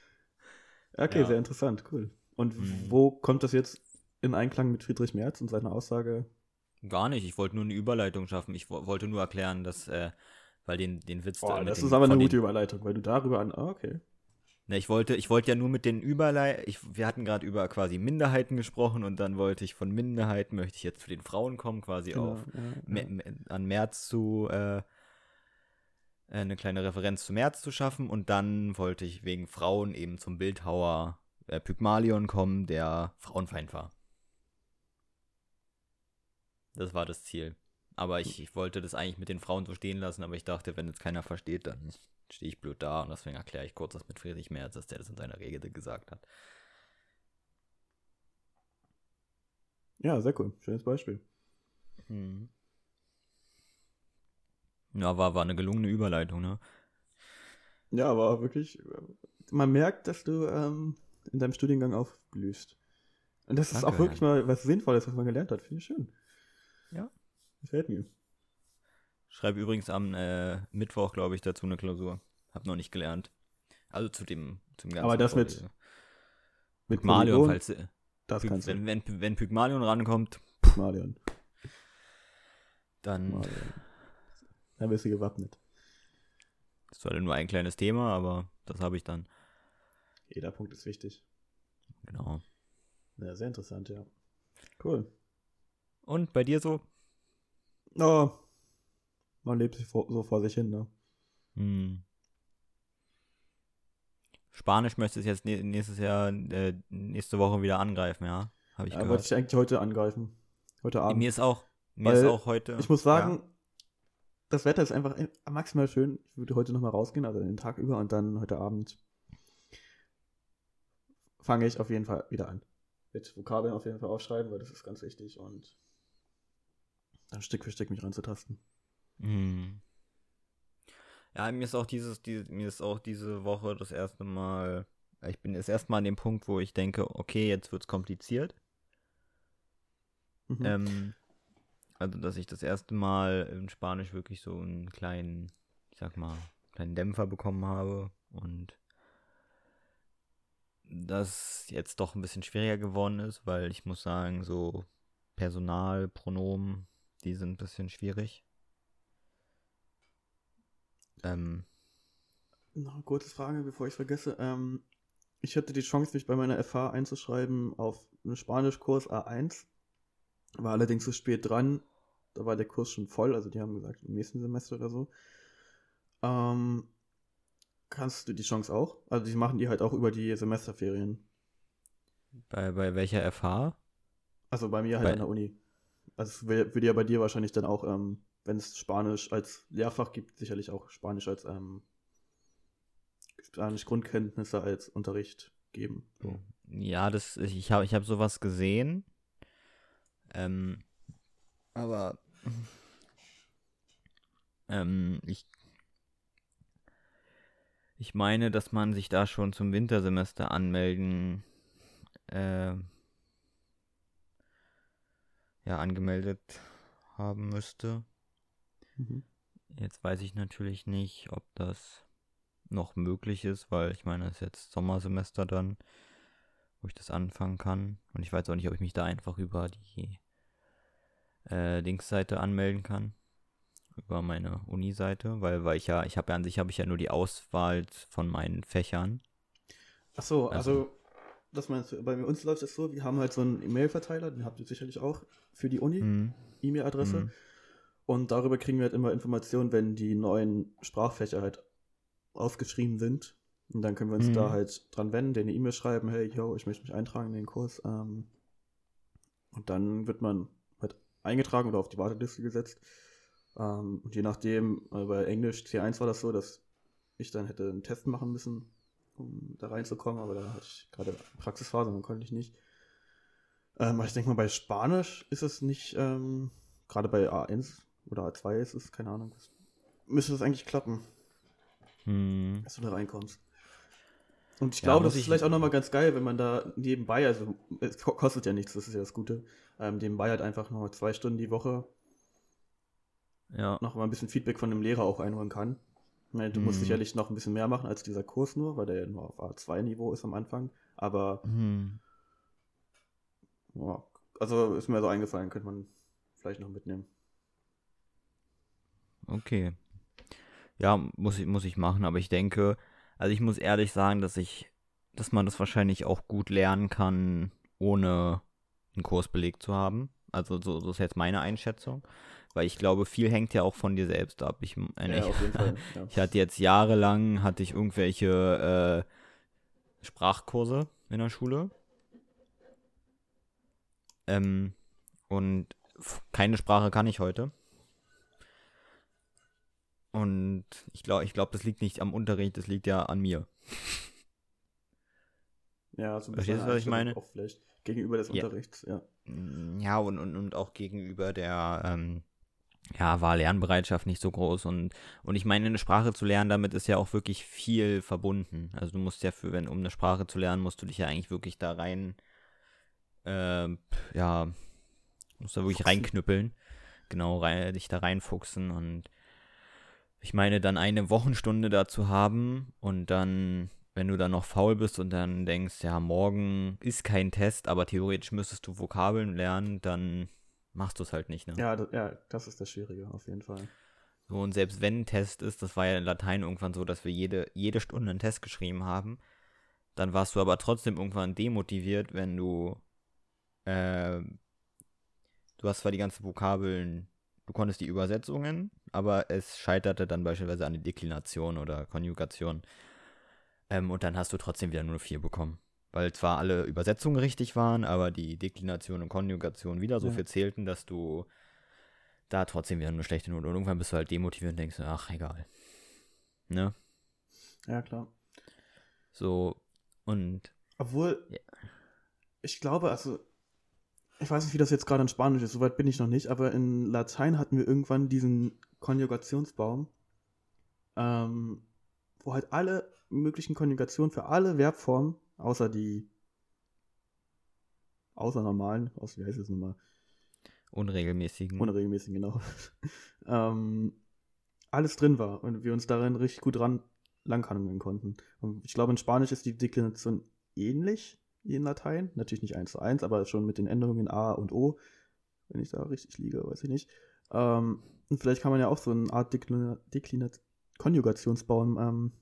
Okay, Ja. sehr interessant, cool. Und Mhm. wo kommt das jetzt in Einklang mit Friedrich Merz und seiner Aussage? Gar nicht. Ich wollte nur eine Überleitung schaffen. Ich wo- wollte nur erklären, dass, äh, weil den, den Witz da Boah, mit das den, ist aber eine gute den, Überleitung, weil du darüber an. Ah, okay. Ne, ich wollte, ich wollte ja nur mit den Überlei... Ich, wir hatten gerade über quasi Minderheiten gesprochen und dann wollte ich von Minderheiten, möchte ich jetzt zu den Frauen kommen, quasi Genau, auf ja, ja. An März zu, äh, eine kleine Referenz zu März zu schaffen und dann wollte ich wegen Frauen eben zum Bildhauer äh, Pygmalion kommen, der Frauenfeind war. Das war das Ziel. Aber ich, ich wollte das eigentlich mit den Frauen so stehen lassen, aber ich dachte, wenn jetzt keiner versteht, dann stehe ich blöd da und deswegen erkläre ich kurz das mit Friedrich Merz, dass der das in seiner Rede gesagt hat. ja, sehr cool. Schönes Beispiel. Mhm. Ja, war, war eine gelungene Überleitung, ne? Ja, aber wirklich, äh, man merkt, dass du ähm, in deinem Studiengang aufblühst. Und das ist Danke, auch wirklich mal was Sinnvolles, was man gelernt hat. Finde ich schön. Ja. Gefällt mir. Schreibe übrigens am äh, Mittwoch, glaube ich, dazu eine Klausur. Hab noch nicht gelernt. Also zu dem, zum ganzen Aber das mit- Vorlesen. Mit Pygmalion, Polygon, falls äh, das Pyg- kannst du. wenn, wenn, wenn Pygmalion rankommt, Pygmalion. dann Pygmalion. Dann bist du gewappnet. ist zwar nur ein kleines Thema, aber das habe ich dann. Jeder Punkt ist wichtig. Genau. Ja, sehr interessant, ja. Cool. Und bei dir so? Oh, man lebt sich so vor sich hin, ne? Hm. Spanisch möchtest du jetzt nä- nächstes Jahr, äh, nächste Woche wieder angreifen, ja? Habe ich Ja, wollte gehört. ich eigentlich heute angreifen. Heute Abend. Mir ist auch, mir Weil ist auch heute. Ich muss sagen, ja, das Wetter ist einfach äh, maximal schön. Ich würde heute nochmal rausgehen, also den Tag über und dann heute Abend fange ich auf jeden Fall wieder an. Mit Vokabeln auf jeden Fall aufschreiben, weil das ist ganz wichtig und dann Stück für Stück mich ranzutasten. Mhm. Ja, mir ist auch dieses, die, mir ist auch diese Woche das erste Mal, ich bin jetzt erstmal an dem Punkt, wo ich denke, okay, jetzt wird's kompliziert. Mhm. Ähm, also, dass ich das erste Mal in Spanisch wirklich so einen kleinen, ich sag mal, kleinen Dämpfer bekommen habe und das jetzt doch ein bisschen schwieriger geworden ist, weil ich muss sagen, so Personal, Pronomen, die sind ein bisschen schwierig. Ähm, Noch eine kurze Frage, bevor ich es vergesse. Ähm, ich hatte die Chance, mich bei meiner FH einzuschreiben auf einen Spanischkurs A1. War allerdings zu spät dran. Da war der Kurs schon voll, also die haben gesagt, im nächsten Semester oder so. Ähm, kannst du die Chance auch? Also die machen die halt auch über die Semesterferien. bei, bei welcher FH? Also bei mir halt Bei- an der Uni. Also es würde ja bei dir wahrscheinlich dann auch, ähm, wenn es Spanisch als Lehrfach gibt, sicherlich auch Spanisch als ähm, Spanisch Grundkenntnisse als Unterricht geben. So. Ja, das, ich habe ich hab sowas gesehen. Ähm, aber ähm, ich, ich meine, dass man sich da schon zum Wintersemester anmelden, äh, ja, angemeldet haben müsste. Mhm. Jetzt weiß ich natürlich nicht, ob das noch möglich ist, weil ich meine, es ist jetzt Sommersemester dann, wo ich das anfangen kann. Und ich weiß auch nicht, ob ich mich da einfach über die äh, Linksseite anmelden kann. Über meine Uni-Seite, weil, weil ich ja, ich habe ja an sich habe ich ja nur die Auswahl von meinen Fächern. Ach so, Also- also, das meinst du, bei uns läuft es so, wir haben halt so einen E-Mail-Verteiler, den habt ihr sicherlich auch für die Uni, Mhm. E-Mail-Adresse. Mhm. Und darüber kriegen wir halt immer Informationen, wenn die neuen Sprachfächer halt ausgeschrieben sind. Und dann können wir uns Mhm. da halt dran wenden, denen eine E-Mail schreiben, hey, yo, ich möchte mich eintragen in den Kurs. Ähm, und dann wird man halt eingetragen oder auf die Warteliste gesetzt. Ähm, und je nachdem, äh, bei Englisch C1 war das so, dass ich dann hätte einen Test machen müssen, um da reinzukommen, aber da hatte ich gerade Praxisphase, dann konnte ich nicht. Ähm, aber ich denke mal, bei Spanisch ist es nicht, ähm, gerade bei A1 oder A2 ist es, keine Ahnung, müsste das eigentlich klappen, Mhm. dass du da reinkommst. Und ich Ja, glaube, muss das ist ich- vielleicht auch nochmal ganz geil, wenn man da nebenbei, also es ko- kostet ja nichts, das ist ja das Gute, ähm, nebenbei halt einfach noch zwei Stunden die Woche Ja. noch mal ein bisschen Feedback von dem Lehrer auch einholen kann. Meine, du musst Mhm. sicherlich noch ein bisschen mehr machen als dieser Kurs nur, weil der ja nur auf A2-Niveau ist am Anfang. Aber Mhm. ja, also ist mir so eingefallen, könnte man vielleicht noch mitnehmen. Okay. Ja, muss ich, muss ich machen, aber ich denke, also ich muss ehrlich sagen, dass ich, dass man das wahrscheinlich auch gut lernen kann, ohne einen Kurs belegt zu haben. Also so, so ist jetzt meine Einschätzung. Weil ich glaube, viel hängt ja auch von dir selbst ab. Ich meine, Ja, jeden Fall. [laughs] Ja. ich hatte jetzt jahrelang, hatte ich irgendwelche äh, Sprachkurse in der Schule. Ähm, und keine Sprache kann ich heute. Und ich glaube, ich glaube, das liegt nicht am Unterricht, das liegt ja an mir. Ja, so ein Verstehst du, was ich meine? Auch vielleicht gegenüber des Ja. Unterrichts, ja. Mm, Ja, und, und, und auch gegenüber der, ähm, ja, war Lernbereitschaft nicht so groß. Und, und ich meine, eine Sprache zu lernen, damit ist ja auch wirklich viel verbunden. Also du musst ja für, wenn, um eine Sprache zu lernen, musst du dich ja eigentlich wirklich da rein, ähm, ja, musst da wirklich Fuchsen. reinknüppeln. Genau, rein, dich da reinfuchsen. Und ich meine, dann eine Wochenstunde dazu haben und dann, wenn du dann noch faul bist und dann denkst, ja, morgen ist kein Test, aber theoretisch müsstest du Vokabeln lernen, dann machst du es halt nicht, ne? Ja, das, ja, das ist das Schwierige, auf jeden Fall. So, und selbst wenn ein Test ist, das war ja in Latein irgendwann so, dass wir jede, jede Stunde einen Test geschrieben haben, dann warst du aber trotzdem irgendwann demotiviert, wenn du, äh, du hast zwar die ganzen Vokabeln, du konntest die Übersetzungen, aber es scheiterte dann beispielsweise an der Deklination oder Konjugation. Ähm, und dann hast du trotzdem wieder nur vier bekommen. Weil zwar alle Übersetzungen richtig waren, aber die Deklination und Konjugation wieder so Ja. viel zählten, dass du da trotzdem wieder eine schlechte Note. Und irgendwann bist du halt demotiviert und denkst, ach, egal. Ne? Ja, klar. So, und Obwohl, Ja. ich glaube, also, ich weiß nicht, wie das jetzt gerade in Spanisch ist, soweit bin ich noch nicht, aber in Latein hatten wir irgendwann diesen Konjugationsbaum, ähm, wo halt alle möglichen Konjugationen für alle Verbformen, außer die, außer normalen, aus, wie heißt es nochmal, unregelmäßigen. unregelmäßigen, genau, [laughs] ähm, alles drin war und wir uns darin richtig gut dran langhangeln konnten. Und ich glaube, in Spanisch ist die Deklination ähnlich in Latein. Natürlich nicht eins zu eins, aber schon mit den Änderungen A und O. Wenn ich da richtig liege, weiß ich nicht. Ähm, und vielleicht kann man ja auch so eine Art Deklina Deklinat Konjugationsbaum ähm,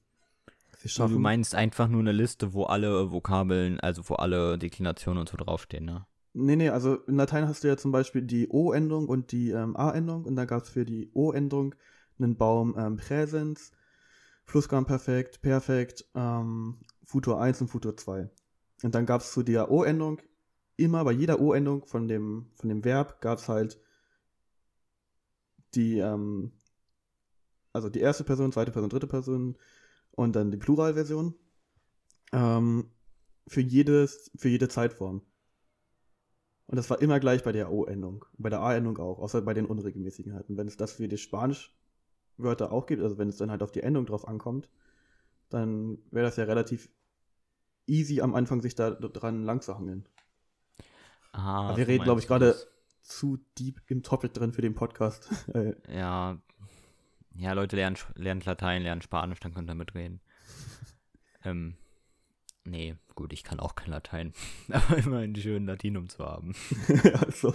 sich Du schaffen. meinst einfach nur eine Liste, wo alle Vokabeln, also wo alle Deklinationen und so draufstehen, ne? Nee, nee, also in Latein hast du ja zum Beispiel die O-Endung und die ähm, A-Endung und dann gab es für die O-Endung einen Baum ähm, Präsens, Plusquamperfekt, Perfekt, ähm, Futur 1 und Futur 2. Und dann gab es zu der O-Endung immer bei jeder O-Endung von dem, von dem Verb gab es halt die, ähm, also die erste Person, zweite Person, dritte Person und dann die Pluralversion ähm, für, jedes, für jede Zeitform. Und das war immer gleich bei der O-Endung. Bei der A-Endung auch, außer bei den Unregelmäßigkeiten. Wenn es das für die Spanisch-Wörter auch gibt, also wenn es dann halt auf die Endung drauf ankommt, dann wäre das ja relativ easy am Anfang, sich da dran lang zu hangeln. Ah, Aber wir reden, glaube ich, gerade zu deep im Topic drin für den Podcast. [laughs] Äh, Ja. Ja, Leute, lernen, lernen Latein, lernen Spanisch, dann könnt ihr mitreden. ähm, nee, gut, ich kann auch kein Latein. [laughs] Aber immerhin schön, Latinum zu haben. [laughs] also,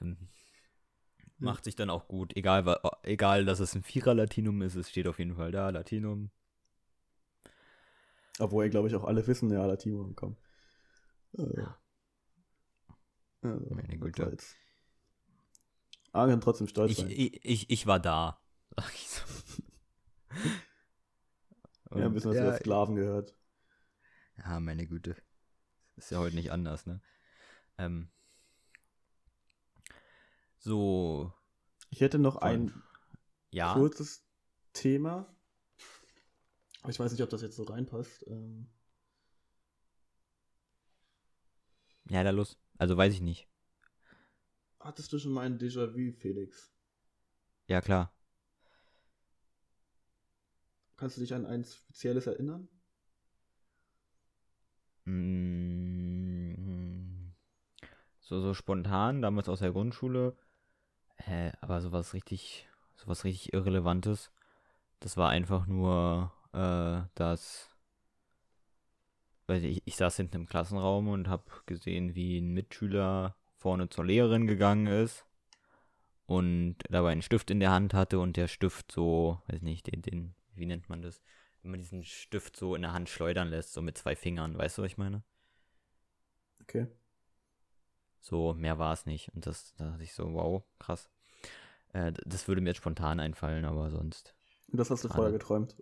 Ähm, macht sich dann auch gut. Egal, egal, dass es ein Vierer-Latinum ist, es steht auf jeden Fall da, Latinum. Obwohl, glaube ich, auch alle wissen, ja, Latino kommen. Äh, also, Meine das Güte. jetzt- Aber wir können trotzdem stolz Ich, sein. ich, ich, ich war da. Sag ich so. ja, ein Und bisschen was ja, über Sklaven gehört. Ja, meine Güte. Ist ja heute nicht anders, ne? Ähm. So, Ich hätte noch ein ja. kurzes Thema. Ich weiß nicht, ob das jetzt so reinpasst. Ähm, Ja, da los. Also weiß ich nicht. hattest du schon mal ein Déjà-vu, Felix? Ja, klar. Kannst du dich an ein spezielles erinnern? Mm, So, so spontan, damals aus der Grundschule. Hä, aber sowas richtig, sowas richtig Irrelevantes. Das war einfach nur, äh, dass. Weiß ich, ich saß hinten im Klassenraum und hab gesehen, wie ein Mitschüler vorne zur Lehrerin gegangen ist und dabei einen Stift in der Hand hatte und der Stift so, weiß nicht, den, den, wie nennt man das? Wenn man diesen Stift so in der Hand schleudern lässt, so mit zwei Fingern, weißt du, was ich meine? Okay. So, mehr war es nicht. Und das, da dachte ich so, wow, krass. Äh, das würde mir jetzt spontan einfallen, aber sonst. Das hast du vorher geträumt.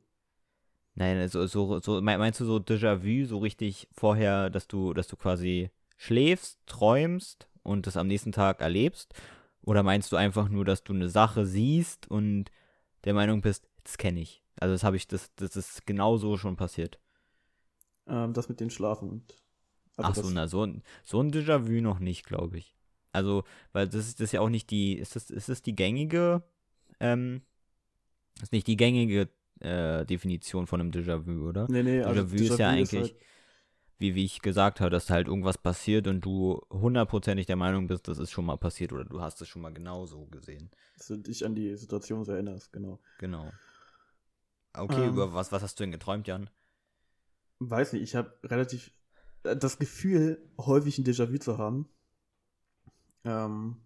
Nein, so, so, so mein- meinst du so Déjà-vu, so richtig vorher, dass du, dass du quasi schläfst, träumst und das am nächsten Tag erlebst? Oder meinst du einfach nur, dass du eine Sache siehst und der Meinung bist, das kenne ich? Also das habe ich, das, das ist genau so schon passiert. Ähm, das mit den Schlafen und. also Ach so, na, so, ein- so ein Déjà-vu noch nicht, glaube ich. Also, weil das ist das ist ja auch nicht die, ist das, ist das die gängige, ähm, ist nicht die gängige äh, Definition von einem Déjà-vu, oder? Nee, nee, also Déjà-vu ist ja eigentlich, halt- wie, wie ich gesagt habe, dass halt irgendwas passiert und du hundertprozentig der Meinung bist, das ist schon mal passiert oder du hast es schon mal genau so gesehen. dass du dich an die Situation so erinnerst, genau. Genau. Okay, Ähm. über was, was hast du denn geträumt, Jan? Weiß nicht, ich habe relativ äh, das Gefühl, häufig ein Déjà-vu zu haben. Ähm,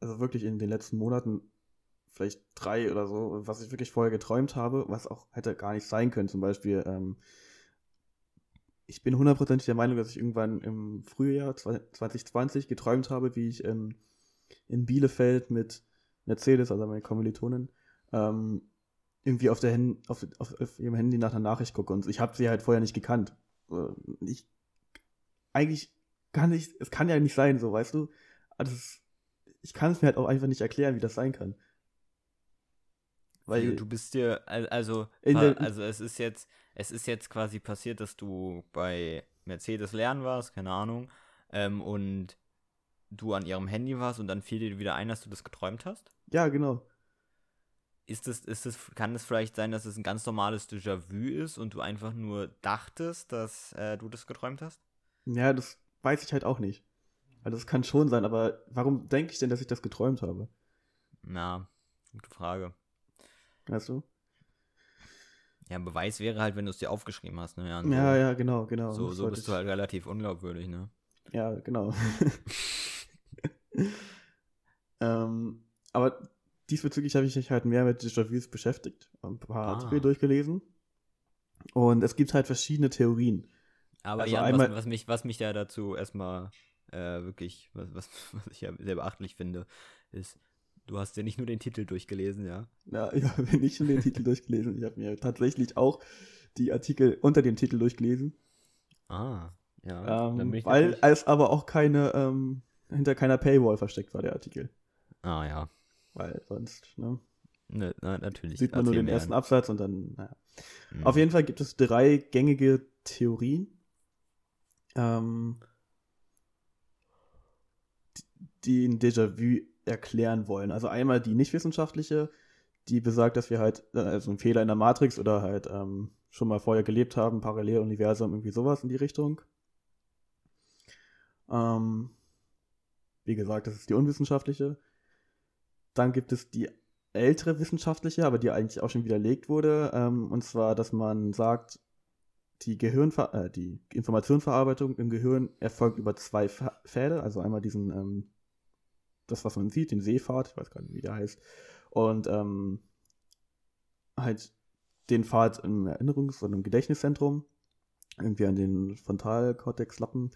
also wirklich in den letzten Monaten vielleicht drei oder so, was ich wirklich vorher geträumt habe, was auch hätte gar nicht sein können. Zum Beispiel, ähm, ich bin hundertprozentig der Meinung, dass ich irgendwann im Frühjahr 2020 geträumt habe, wie ich ähm, in Bielefeld mit Mercedes, also meine Kommilitonin, ähm, irgendwie auf, der Hen auf, auf, auf ihrem Handy nach einer Nachricht gucke. Und ich habe sie halt vorher nicht gekannt. Ich, eigentlich kann ich, es kann ja nicht sein, so, weißt du? Also, ich kann es mir halt auch einfach nicht erklären, wie das sein kann. Weil, du, bist dir, al- also, also es ist jetzt, es ist jetzt quasi passiert, dass du bei Mercedes lernen warst, keine Ahnung, ähm, und du an ihrem Handy warst und dann fiel dir wieder ein, dass du das geträumt hast? ja, genau. Ist es, ist es, kann es vielleicht sein, dass es ein ganz normales Déjà-vu ist und du einfach nur dachtest, dass äh, du das geträumt hast? Ja, das weiß ich halt auch nicht. Also, das kann schon sein, aber warum denke ich denn, dass ich das geträumt habe? Na, gute Frage. Weißt du? Ja, Beweis wäre halt, wenn du es dir aufgeschrieben hast, ne? Ja, so, ja, ja, genau, genau. So, so bist du halt relativ unglaubwürdig, ne? Ja, genau. [laughs] [laughs] ähm, aber diesbezüglich habe ich mich halt mehr mit Déjà-vus beschäftigt, ein paar ah. Artikel durchgelesen. Und es gibt halt verschiedene Theorien. Aber also Jan, einmal, was, was, mich, was mich ja dazu erstmal äh, wirklich, was, was, [laughs] was ich ja sehr beachtlich finde, ist, du hast ja nicht nur den Titel durchgelesen, ja? Ja, [laughs] ich habe nicht nur den Titel durchgelesen. Ich habe mir tatsächlich auch die Artikel unter dem Titel durchgelesen. Ah, ja. Ähm, weil es aber auch keine, ähm, hinter keiner Paywall versteckt war, der Artikel. Ah, ja. Weil sonst, ne? Ne, na, natürlich. Sieht man nur den ersten Absatz und dann, naja. Mhm. Auf jeden Fall gibt es drei gängige Theorien, ähm, die ein Déjà-vu erklären wollen. Also einmal die nicht wissenschaftliche, die besagt, dass wir halt, äh, also ein Fehler in der Matrix oder halt ähm, schon mal vorher gelebt haben, Paralleluniversum, irgendwie sowas in die Richtung. Ähm, wie gesagt, das ist die unwissenschaftliche. Dann gibt es die ältere wissenschaftliche, aber die eigentlich auch schon widerlegt wurde. Ähm, und zwar, dass man sagt, die, Gehirnver äh, die Informationsverarbeitung im Gehirn erfolgt über zwei Pfade, also einmal diesen, ähm, das, was man sieht, den Seepfad, ich weiß gar nicht, wie der heißt, und ähm, halt den Pfad im Erinnerungs- und im Gedächtniszentrum, irgendwie an den Frontalkortexlappen.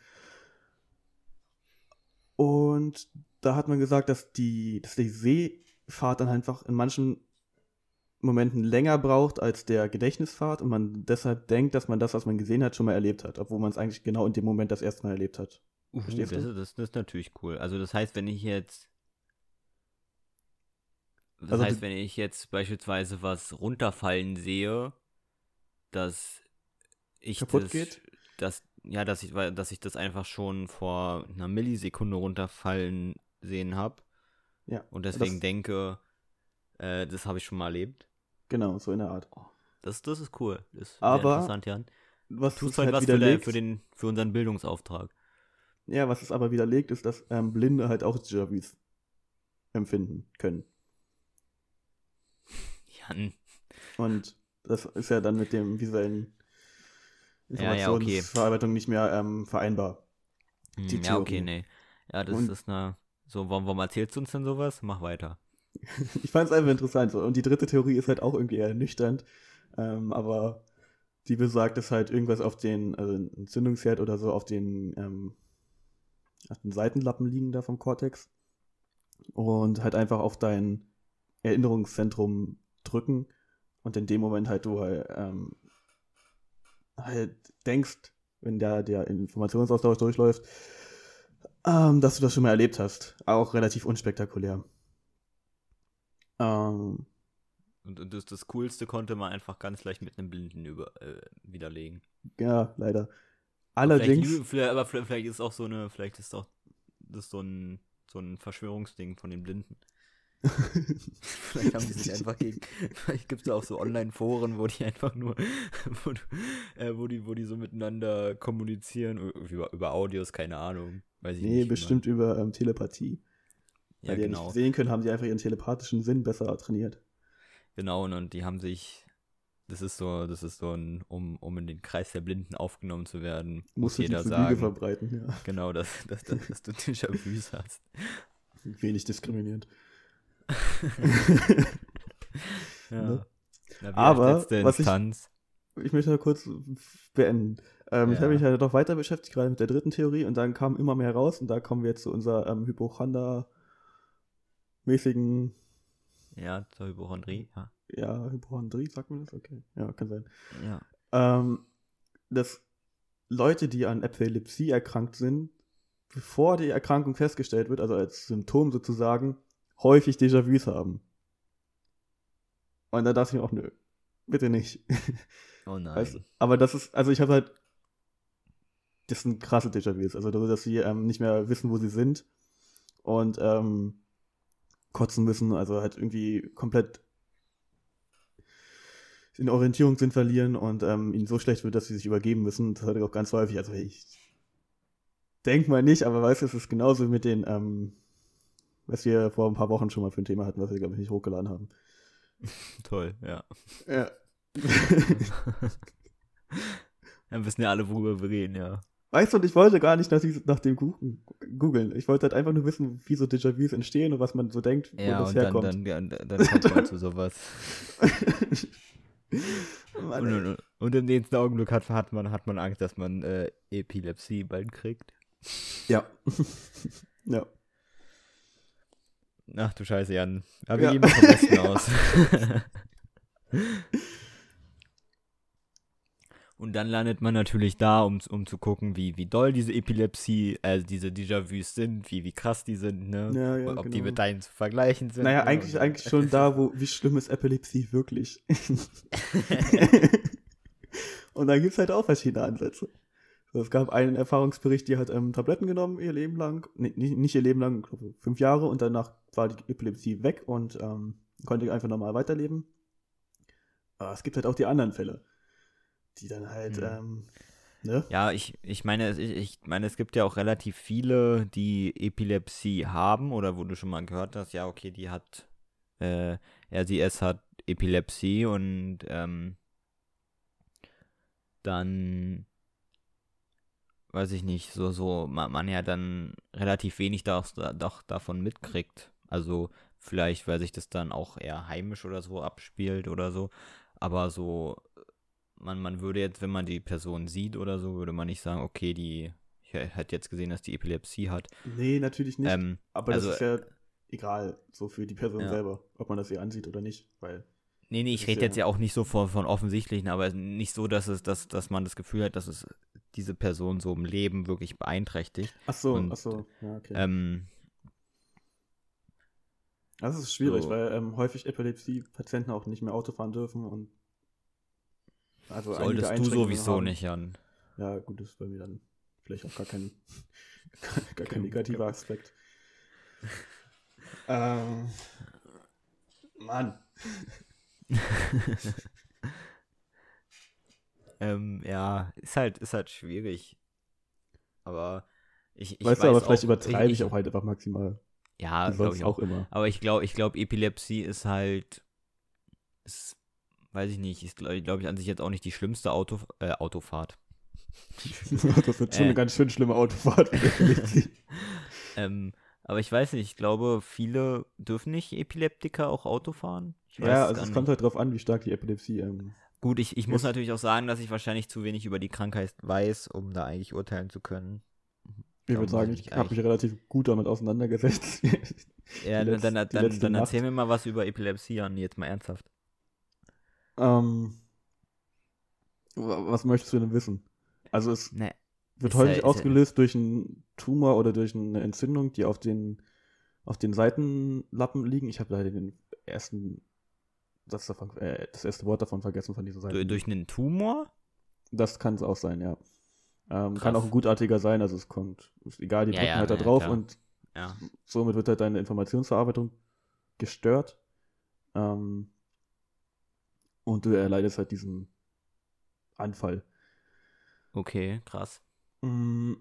Und da hat man gesagt, dass die, dass die Seefahrt dann einfach in manchen Momenten länger braucht als der Gedächtnispfad und man deshalb denkt, dass man das, was man gesehen hat, schon mal erlebt hat, obwohl man es eigentlich genau in dem Moment das erste Mal erlebt hat. Uh, das, du? Das, das ist natürlich cool. Also das heißt, wenn ich jetzt das also heißt, wenn ich jetzt beispielsweise was runterfallen sehe, dass ich kaputt das, geht? Dass, ja, dass ich, dass ich das einfach schon vor einer Millisekunde runterfallen sehen habe. Ja. Und deswegen das, denke, äh, das habe ich schon mal erlebt. Genau, so in der Art. Oh, das, das ist cool. Das ist Aber interessant, Jan. Was Tust halt was für, der, für, den, für unseren Bildungsauftrag. Ja, was es aber widerlegt, ist, dass ähm, Blinde halt auch Déjà-vus empfinden können. Jan. Und das ist ja dann mit dem visuellen Informationsverarbeitung ja, ja, okay. nicht mehr ähm, vereinbar. Hm, ja, okay, nee. Ja, das Und, ist eine. So, warum, warum erzählst du uns denn sowas? Mach weiter. [laughs] ich fand es einfach interessant. So. Und die dritte Theorie ist halt auch irgendwie eher nüchtern. Ähm, aber die besagt, dass halt irgendwas auf den, also ein Entzündungsherd oder so auf den, ähm, auf den Seitenlappen liegen da vom Cortex. Und halt einfach auf dein Erinnerungszentrum drücken. Und in dem Moment halt du halt, ähm, halt denkst, wenn der, der Informationsaustausch durchläuft, ähm, dass du das schon mal erlebt hast. Auch relativ unspektakulär. Ähm, und, und das, das Coolste konnte man einfach ganz leicht mit einem Blinden über, äh, widerlegen. Ja, leider. Allerdings. Vielleicht, vielleicht, aber vielleicht ist auch so eine, vielleicht ist auch das so ein, so ein Verschwörungsding von den Blinden. [laughs] vielleicht haben die sich einfach gegen. [laughs] Vielleicht gibt es auch so Online-Foren, wo die einfach nur, [laughs] wo, äh, wo, die, wo die so miteinander kommunizieren, über, über Audios, keine Ahnung. Weiß ich nee, nicht, bestimmt über ähm, Telepathie. Weil ja, die genau. ja nicht sehen können, haben die einfach ihren telepathischen Sinn besser trainiert. Genau, und die haben sich, das ist so, das ist so ein, um, um in den Kreis der Blinden aufgenommen zu werden, muss jeder sagen. Verbreiten, ja. Genau, dass, dass, dass, dass du Déjà-vus hast. Wenig diskriminierend. [laughs] ja. Ne? Aber, was ich, ich möchte kurz beenden. Ähm, ja. Ich habe mich halt doch weiter beschäftigt, gerade mit der dritten Theorie, und dann kam immer mehr raus, und da kommen wir jetzt zu unserer ähm, Hypochonder- mäßigen. Ja, zur Hypochondrie, ja. Ja, Hypochondrie, sagt man das? Okay. Ja, kann sein. Ja. Ähm, dass Leute, die an Epilepsie erkrankt sind, bevor die Erkrankung festgestellt wird, also als Symptom sozusagen, häufig Déjà-vus haben. Und da dachte ich mir auch, nö, bitte nicht. [laughs] Oh nein. Weißt, aber das ist, also ich habe halt, das sind krasse Déjà-vus, also dass sie ähm, nicht mehr wissen, wo sie sind und ähm, kotzen müssen, also halt irgendwie komplett in Orientierungssinn verlieren und ähm, ihnen so schlecht wird, dass sie sich übergeben müssen. Das hatte ich auch ganz häufig. Also ich denk mal nicht, aber weißt du, es ist genauso mit den, ähm, was wir vor ein paar Wochen schon mal für ein Thema hatten, was wir, glaube ich, nicht hochgeladen haben. [laughs] Toll, ja. Ja. [laughs] Dann wissen ja alle, worüber wir reden, ja. Weißt du, und ich wollte gar nicht nach, nach dem googeln. Ich wollte halt einfach nur wissen, wie so Déjà-vus entstehen und was man so denkt, wo ja, das und herkommt. Dann, dann, dann, dann kommt man zu sowas. [laughs] und, und, und, im nächsten Augenblick hat, hat, man, hat man Angst, dass man äh, Epilepsie bald kriegt. Ja. [laughs] ja. Ach du Scheiße, Jan. Aber wir ja. gehen vom Besten [laughs] aus. [laughs] Und dann landet man natürlich da, um, um zu gucken, wie, wie doll diese Epilepsie, also diese Déjà-vus sind, wie, wie krass die sind, ne? Ja, ja, ob genau. die mit deinen zu vergleichen sind. Naja, ne? eigentlich, eigentlich schon da, wo, wie schlimm ist Epilepsie wirklich? [laughs] Und dann gibt es halt auch verschiedene Ansätze. Es gab einen Erfahrungsbericht, die hat ähm, Tabletten genommen, ihr Leben lang, nee, nicht ihr Leben lang, glaube fünf Jahre, und danach war die Epilepsie weg und ähm, konnte einfach normal weiterleben. Aber es gibt halt auch die anderen Fälle die dann halt, mhm. ähm, ne? Ja, ich, ich meine, ich, ich meine, es gibt ja auch relativ viele, die Epilepsie haben oder wo du schon mal gehört hast, ja, okay, die hat, äh, RCS hat Epilepsie und ähm, dann weiß ich nicht, so, so, man, man ja dann relativ wenig da, doch davon mitkriegt. Also vielleicht, weil sich das dann auch eher heimisch oder so abspielt oder so. Aber so man, man würde jetzt, wenn man die Person sieht oder so, würde man nicht sagen, okay, die hat jetzt gesehen, dass die Epilepsie hat. Nee, natürlich nicht. Ähm, aber das also, ist ja egal, so für die Person ja. selber, ob man das ihr ansieht oder nicht, weil. Nee, nee, ich rede ja jetzt ja auch nicht so von, von offensichtlichen, aber nicht so, dass es, dass, dass man das Gefühl hat, dass es diese Person so im Leben wirklich beeinträchtigt. Ach so, Und, ach so, ja, okay. Ähm, das ist schwierig, so. weil ähm, häufig Epilepsie-Patienten auch nicht mehr Auto fahren dürfen und also Solltest du sowieso haben. nicht, Jan. Ja, gut, das ist bei mir dann vielleicht auch gar kein, [laughs] gar kein negativer Aspekt. ähm, Mann. [laughs] ähm, ja, ist halt, ist halt schwierig. Aber ich, ich weißt weiß du, aber vielleicht übertreibe ich, ich, auch halt einfach maximal. Ja, glaube ich auch. auch immer. Aber ich glaube, ich glaube, Epilepsie ist halt, ist weiß ich nicht, ist glaube glaub ich an sich jetzt auch nicht die schlimmste Auto, äh, Autofahrt. [laughs] das wird schon äh, eine ganz schön schlimme Autofahrt. [laughs] ähm, aber ich weiß nicht, ich glaube, viele dürfen nicht Epileptiker auch Auto fahren. ja, also es kommt halt drauf an, wie stark die Epilepsie ähm, Gut, ich, ich muss natürlich auch sagen, dass ich wahrscheinlich zu wenig über die Krankheit weiß, um da eigentlich urteilen zu können. Ich würde sagen, ich habe mich relativ gut damit auseinandergesetzt. ja, dann, dann, dann, dann erzähl mir mal was über Epilepsie an, jetzt mal ernsthaft. Ähm, was möchtest du denn wissen? Also es nee. wird häufig ja, ausgelöst ja. durch einen Tumor oder durch eine Entzündung, die auf den, auf den Seitenlappen liegen. Ich habe leider den ersten das, davon, äh, das erste Wort davon vergessen von dieser Seite. Durch einen Tumor? Das kann es auch sein, ja. Ähm, kann auch ein gutartiger sein, also es kommt, ist egal, die ja, drücken halt da drauf klar. und somit wird halt deine Informationsverarbeitung gestört. Ähm, und du erleidest halt diesen Anfall. Okay, krass. Mm.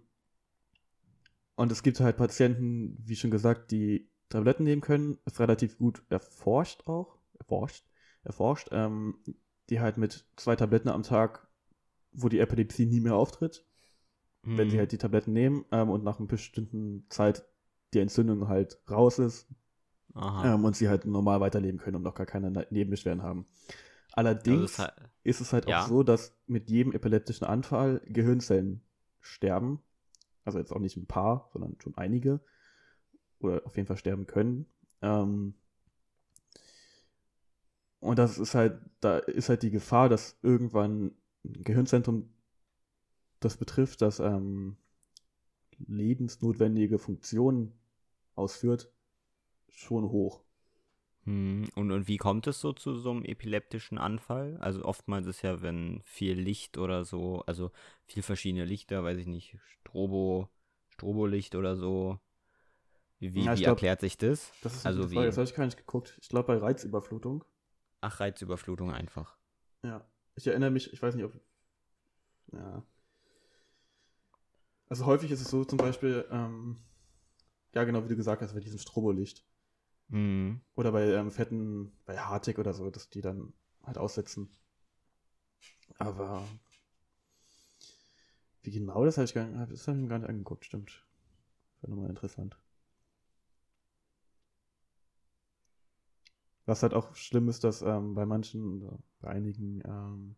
Und es gibt halt Patienten, wie schon gesagt, die Tabletten nehmen können. Ist relativ gut erforscht auch. Erforscht. Erforscht. Ähm, die halt mit zwei Tabletten am Tag, wo die Epilepsie nie mehr auftritt, mhm. wenn sie mhm. halt die Tabletten nehmen ähm, und nach einer bestimmten Zeit die Entzündung halt raus ist ähm, und sie halt normal weiterleben können und noch gar keine Nebenbeschwerden haben. Allerdings also ist es halt ja. auch so, dass mit jedem epileptischen Anfall Gehirnzellen sterben. Also jetzt auch nicht ein paar, sondern schon einige. Oder auf jeden Fall sterben können. Ähm und das ist halt, da ist halt die Gefahr, dass irgendwann ein Gehirnzentrum das betrifft, das ähm, lebensnotwendige Funktionen ausführt, schon hoch. Hm, und, und wie kommt es so zu so einem epileptischen Anfall? Also oftmals ist ja, wenn viel Licht oder so, also viel verschiedene Lichter, weiß ich nicht, Strobo, Strobolicht oder so. Wie, wie, ja, wie glaub, erklärt sich das? Das ist also wie, Frage, das habe ich gar nicht geguckt. Ich glaube bei Reizüberflutung. Ach, Reizüberflutung einfach. Ja. Ich erinnere mich, ich weiß nicht, ob. Ja. Also häufig ist es so zum Beispiel, ähm, ja genau, wie du gesagt hast, bei diesem Strobolicht. Mhm. Oder bei ähm, fetten, bei Hartig oder so, dass die dann halt aussetzen. Aber wie genau das habe ich, das hab ich mir gar nicht angeguckt, stimmt. Wäre nochmal interessant. Was halt auch schlimm ist, dass ähm, bei manchen, oder bei einigen, ähm,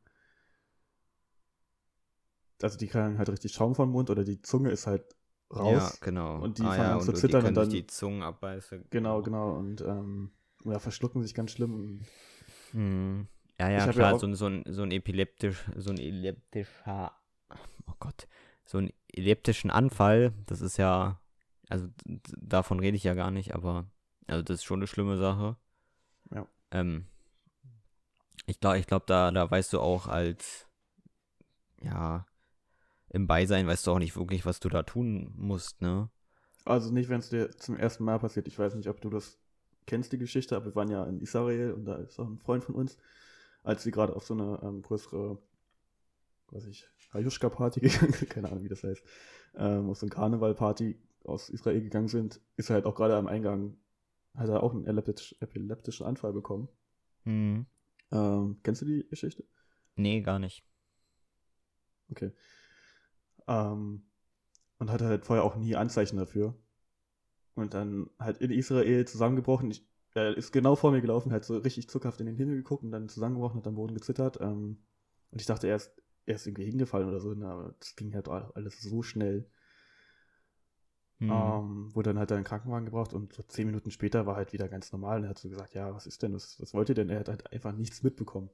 also die kriegen halt richtig Schaum vom Mund oder die Zunge ist halt raus. Ja, genau. Und die ah, fangen ja, an zu die zittern können und dann- die Zungen abbeißen. Genau, genau. Und ähm, ja, verschlucken sich ganz schlimm. Hm. Ja, ja, ja klar, auch- so, ein- so, ein, so ein epileptisch, so ein epileptischer, oh Gott, so einen epileptischen Anfall, das ist ja, also davon rede ich ja gar nicht, aber, also das ist schon eine schlimme Sache. Ja. Ähm, ich glaube, ich glaube, da, da weißt du auch als, ja, im Beisein weißt du auch nicht wirklich, was du da tun musst, ne? Also nicht, wenn es dir zum ersten Mal passiert. Ich weiß nicht, ob du das kennst, die Geschichte, aber wir waren ja in Israel und da ist auch ein Freund von uns, als wir gerade auf so eine ähm, größere, weiß ich, Hajuschka-Party [laughs] gegangen sind, keine Ahnung, wie das heißt, ähm, auf so eine Karneval-Party aus Israel gegangen sind, ist er halt auch gerade am Eingang, hat er auch einen epileptisch, epileptischen Anfall bekommen. Hm. Ähm, kennst du die Geschichte? Nee, gar nicht. Okay. Ähm, und hatte halt vorher auch nie Anzeichen dafür. Und dann halt in Israel zusammengebrochen. Ich, er ist genau vor mir gelaufen, hat so richtig zuckhaft in den Himmel geguckt und dann zusammengebrochen, hat am Boden gezittert. Ähm, und ich dachte, er ist, er ist irgendwie hingefallen oder so, ne, aber das ging halt alles so schnell. Hm. Ähm, wurde dann halt einen Krankenwagen gebraucht und so zehn Minuten später war halt wieder ganz normal und er hat so gesagt, ja, was ist denn, was, was wollt ihr denn? Er hat halt einfach nichts mitbekommen.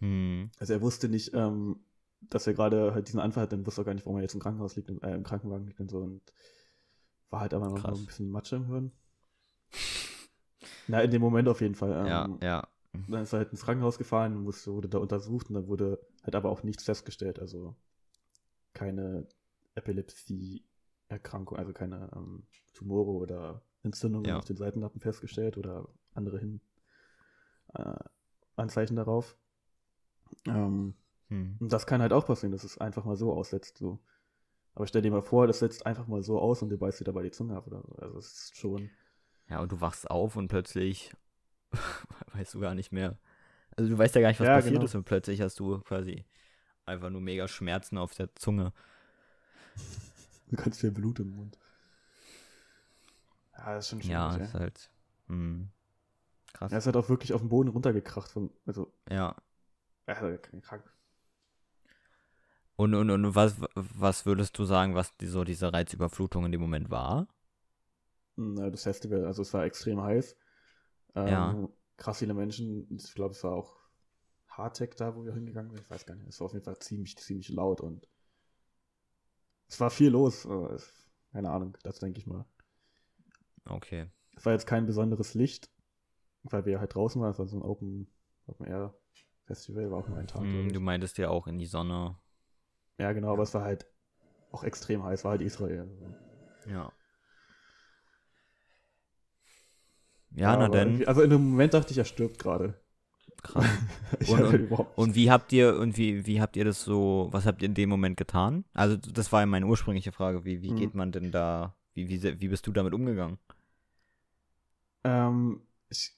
Hm. Also er wusste nicht, ähm, dass er gerade halt diesen Anfall hat, dann wusste er gar nicht, warum er jetzt im Krankenhaus liegt, und, äh, im Krankenwagen liegt und so und war halt aber noch ein bisschen Matsche im Hirn. Na, in dem Moment auf jeden Fall. Ähm, Ja, ja. Dann ist er halt ins Krankenhaus gefahren, musste, wurde da untersucht und dann wurde halt aber auch nichts festgestellt, also keine Epilepsie-Erkrankung, also keine ähm, Tumore oder Entzündungen Ja. auf den Seitenlappen festgestellt oder andere hin, äh, Anzeichen darauf. Ähm, Hm. und das kann halt auch passieren, dass es einfach mal so aussetzt. So. Aber stell dir mal vor, das setzt einfach mal so aus und du beißt dir dabei die Zunge ab. Oder so. Also es ist schon. Ja, und du wachst auf und plötzlich [laughs] weißt du gar nicht mehr. Also du weißt ja gar nicht, was Ja, passiert genau. ist und plötzlich hast du quasi einfach nur mega Schmerzen auf der Zunge. Du kannst viel Blut im Mund. Ja, das ist schon Ja, schwierig, ist ja. halt hm, krass. Er ist halt auch wirklich auf den Boden runtergekracht. Von, also, Ja. äh, krank. Und, und, und was, was würdest du sagen, was die, so diese Reizüberflutung in dem Moment war? Na, Das Festival, also es war extrem heiß. Ähm, Ja. Krass viele Menschen. Ich glaube, es war auch Hardtech da, wo wir hingegangen sind. Ich weiß gar nicht. Es war auf jeden Fall ziemlich, ziemlich laut und es war viel los. es- Keine Ahnung, das denke ich mal. Okay. Es war jetzt kein besonderes Licht, weil wir halt draußen waren. Es war so ein Open, Open Air Festival, war auch nur ein Tag. ich. du meintest ja auch in die Sonne. Ja, genau, aber es war halt auch extrem heiß, war halt Israel. Ja. Ja, na aber denn. Also in dem Moment dachte ich, er stirbt gerade. Krass. [laughs] Und- und- überhaupt Und wie habt ihr, und wie, wie habt ihr das so, was habt ihr in dem Moment getan? Also, das war ja meine ursprüngliche Frage. Wie, wie Mhm. geht man denn da, wie, wie, wie bist du damit umgegangen? Ähm, ich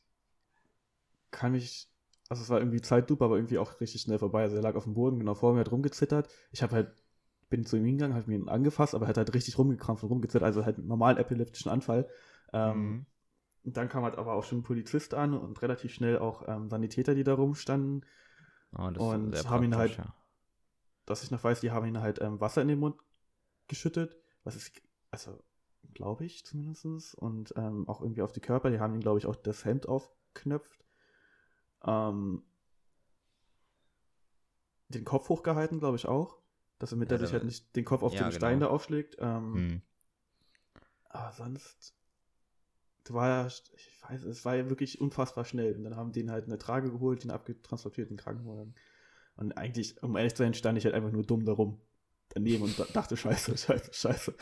kann mich, also es war irgendwie Zeitlupe, aber irgendwie auch richtig schnell vorbei. Also er lag auf dem Boden, genau vor mir, hat rumgezittert. Ich habe halt, bin zu ihm hingegangen, habe ihn angefasst, aber er hat halt richtig rumgekrampft und rumgezittert, also halt einen normalen epileptischen Anfall. Ähm, Mhm. dann kam halt aber auch schon ein Polizist an und relativ schnell auch ähm, Sanitäter, die da rumstanden. Oh, das und haben ihn halt- ja. Dass ich noch weiß, die haben ihn halt ähm, Wasser in den Mund geschüttet, was ist, also glaube ich zumindest, und ähm, auch irgendwie auf die Körper, die haben ihn, glaube ich, auch das Hemd aufknöpft. Ähm, den Kopf hochgehalten, glaube ich auch, dass er mit Ja, dadurch da- halt nicht den Kopf auf ja, den Stein genau. da aufschlägt. Ähm, Hm. Aber sonst war ja, ich weiß, es war ja wirklich unfassbar schnell. Und dann haben den halt eine Trage geholt, den abgetransportiert in den Krankenwagen. Und eigentlich, um ehrlich zu sein, stand ich halt einfach nur dumm darum daneben und da- dachte, scheiße, [laughs] scheiße, scheiße.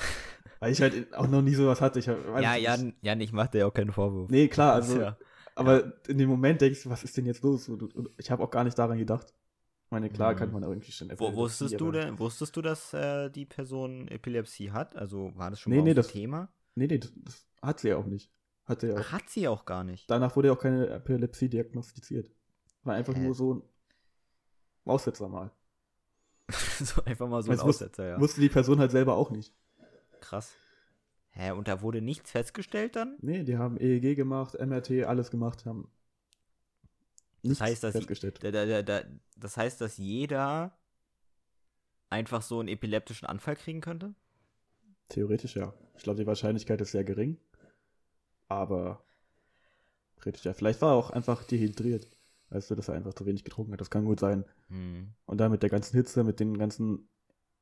Weil ich halt auch noch nie sowas hatte. Ich weiß Ja, Jan, Jan, ich mach dir ja auch keinen Vorwurf. Nee, klar, also, ja, aber in dem Moment denkst du, was ist denn jetzt los? Und, und ich habe auch gar nicht daran gedacht. Ich meine, klar Mhm. kann man irgendwie schon Wo, Epilepsie, wusstest du denn, wusstest du, dass äh, die Person Epilepsie hat? Also war das schon Nee, mal nee, das- Thema? Nee, nee, das, das hat sie ja auch nicht. Hatte ja auch. Hat sie auch gar nicht. Danach wurde ja auch keine Epilepsie diagnostiziert. War einfach Hä? nur so ein Aussetzer mal. [laughs] so einfach mal so ein Aussetzer, ja. Wusste die Person halt selber auch nicht. Krass. Hä, und da wurde nichts festgestellt dann? Nee, die haben EEG gemacht, MRT, alles gemacht, haben nichts heißt, dass festgestellt. Da, da, da, da, das heißt, dass jeder einfach so einen epileptischen Anfall kriegen könnte? Theoretisch ja. Ich glaube, die Wahrscheinlichkeit ist sehr gering. Aber theoretisch ja. Vielleicht war er auch einfach dehydriert. Weißt du, dass er einfach zu wenig getrunken hat. Das kann gut sein. Hm. Und dann mit der ganzen Hitze, mit den ganzen.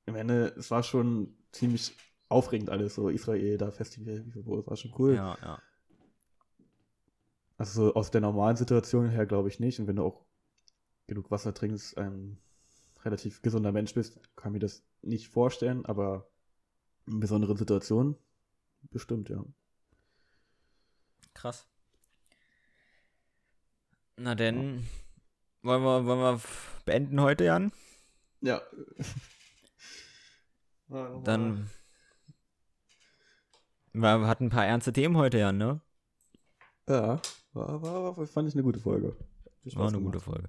Im Ende, es war schon ziemlich aufregend alles. So Israel, da Festival, Uhr, war schon cool. Ja, ja. Also so aus der normalen Situation her glaube ich nicht. Und wenn du auch genug Wasser trinkst, ein relativ gesunder Mensch bist, kann mir das nicht vorstellen. Aber in besonderen Situationen bestimmt, ja. Krass. Na denn, wollen wir, wollen wir beenden heute, Jan? Ja. Dann. [laughs] Wir hatten ein paar ernste Themen heute, Jan, ne? Ja, war, war, war, fand ich eine gute Folge. War eine gemacht. gute Folge.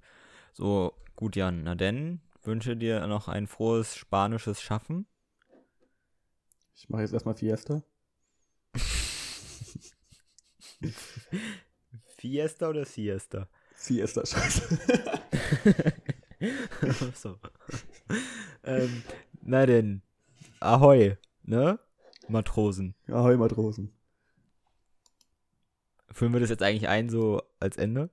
So, gut, Jan. Na denn, wünsche dir noch ein frohes spanisches Schaffen. Ich mache jetzt erstmal Fiesta. [laughs] Fiesta oder Siesta? Fiesta, scheiße. [laughs] so. ähm, na denn, Ahoi, ne? Matrosen. Ahoi, Matrosen. Führen wir das jetzt eigentlich ein, so als Ende?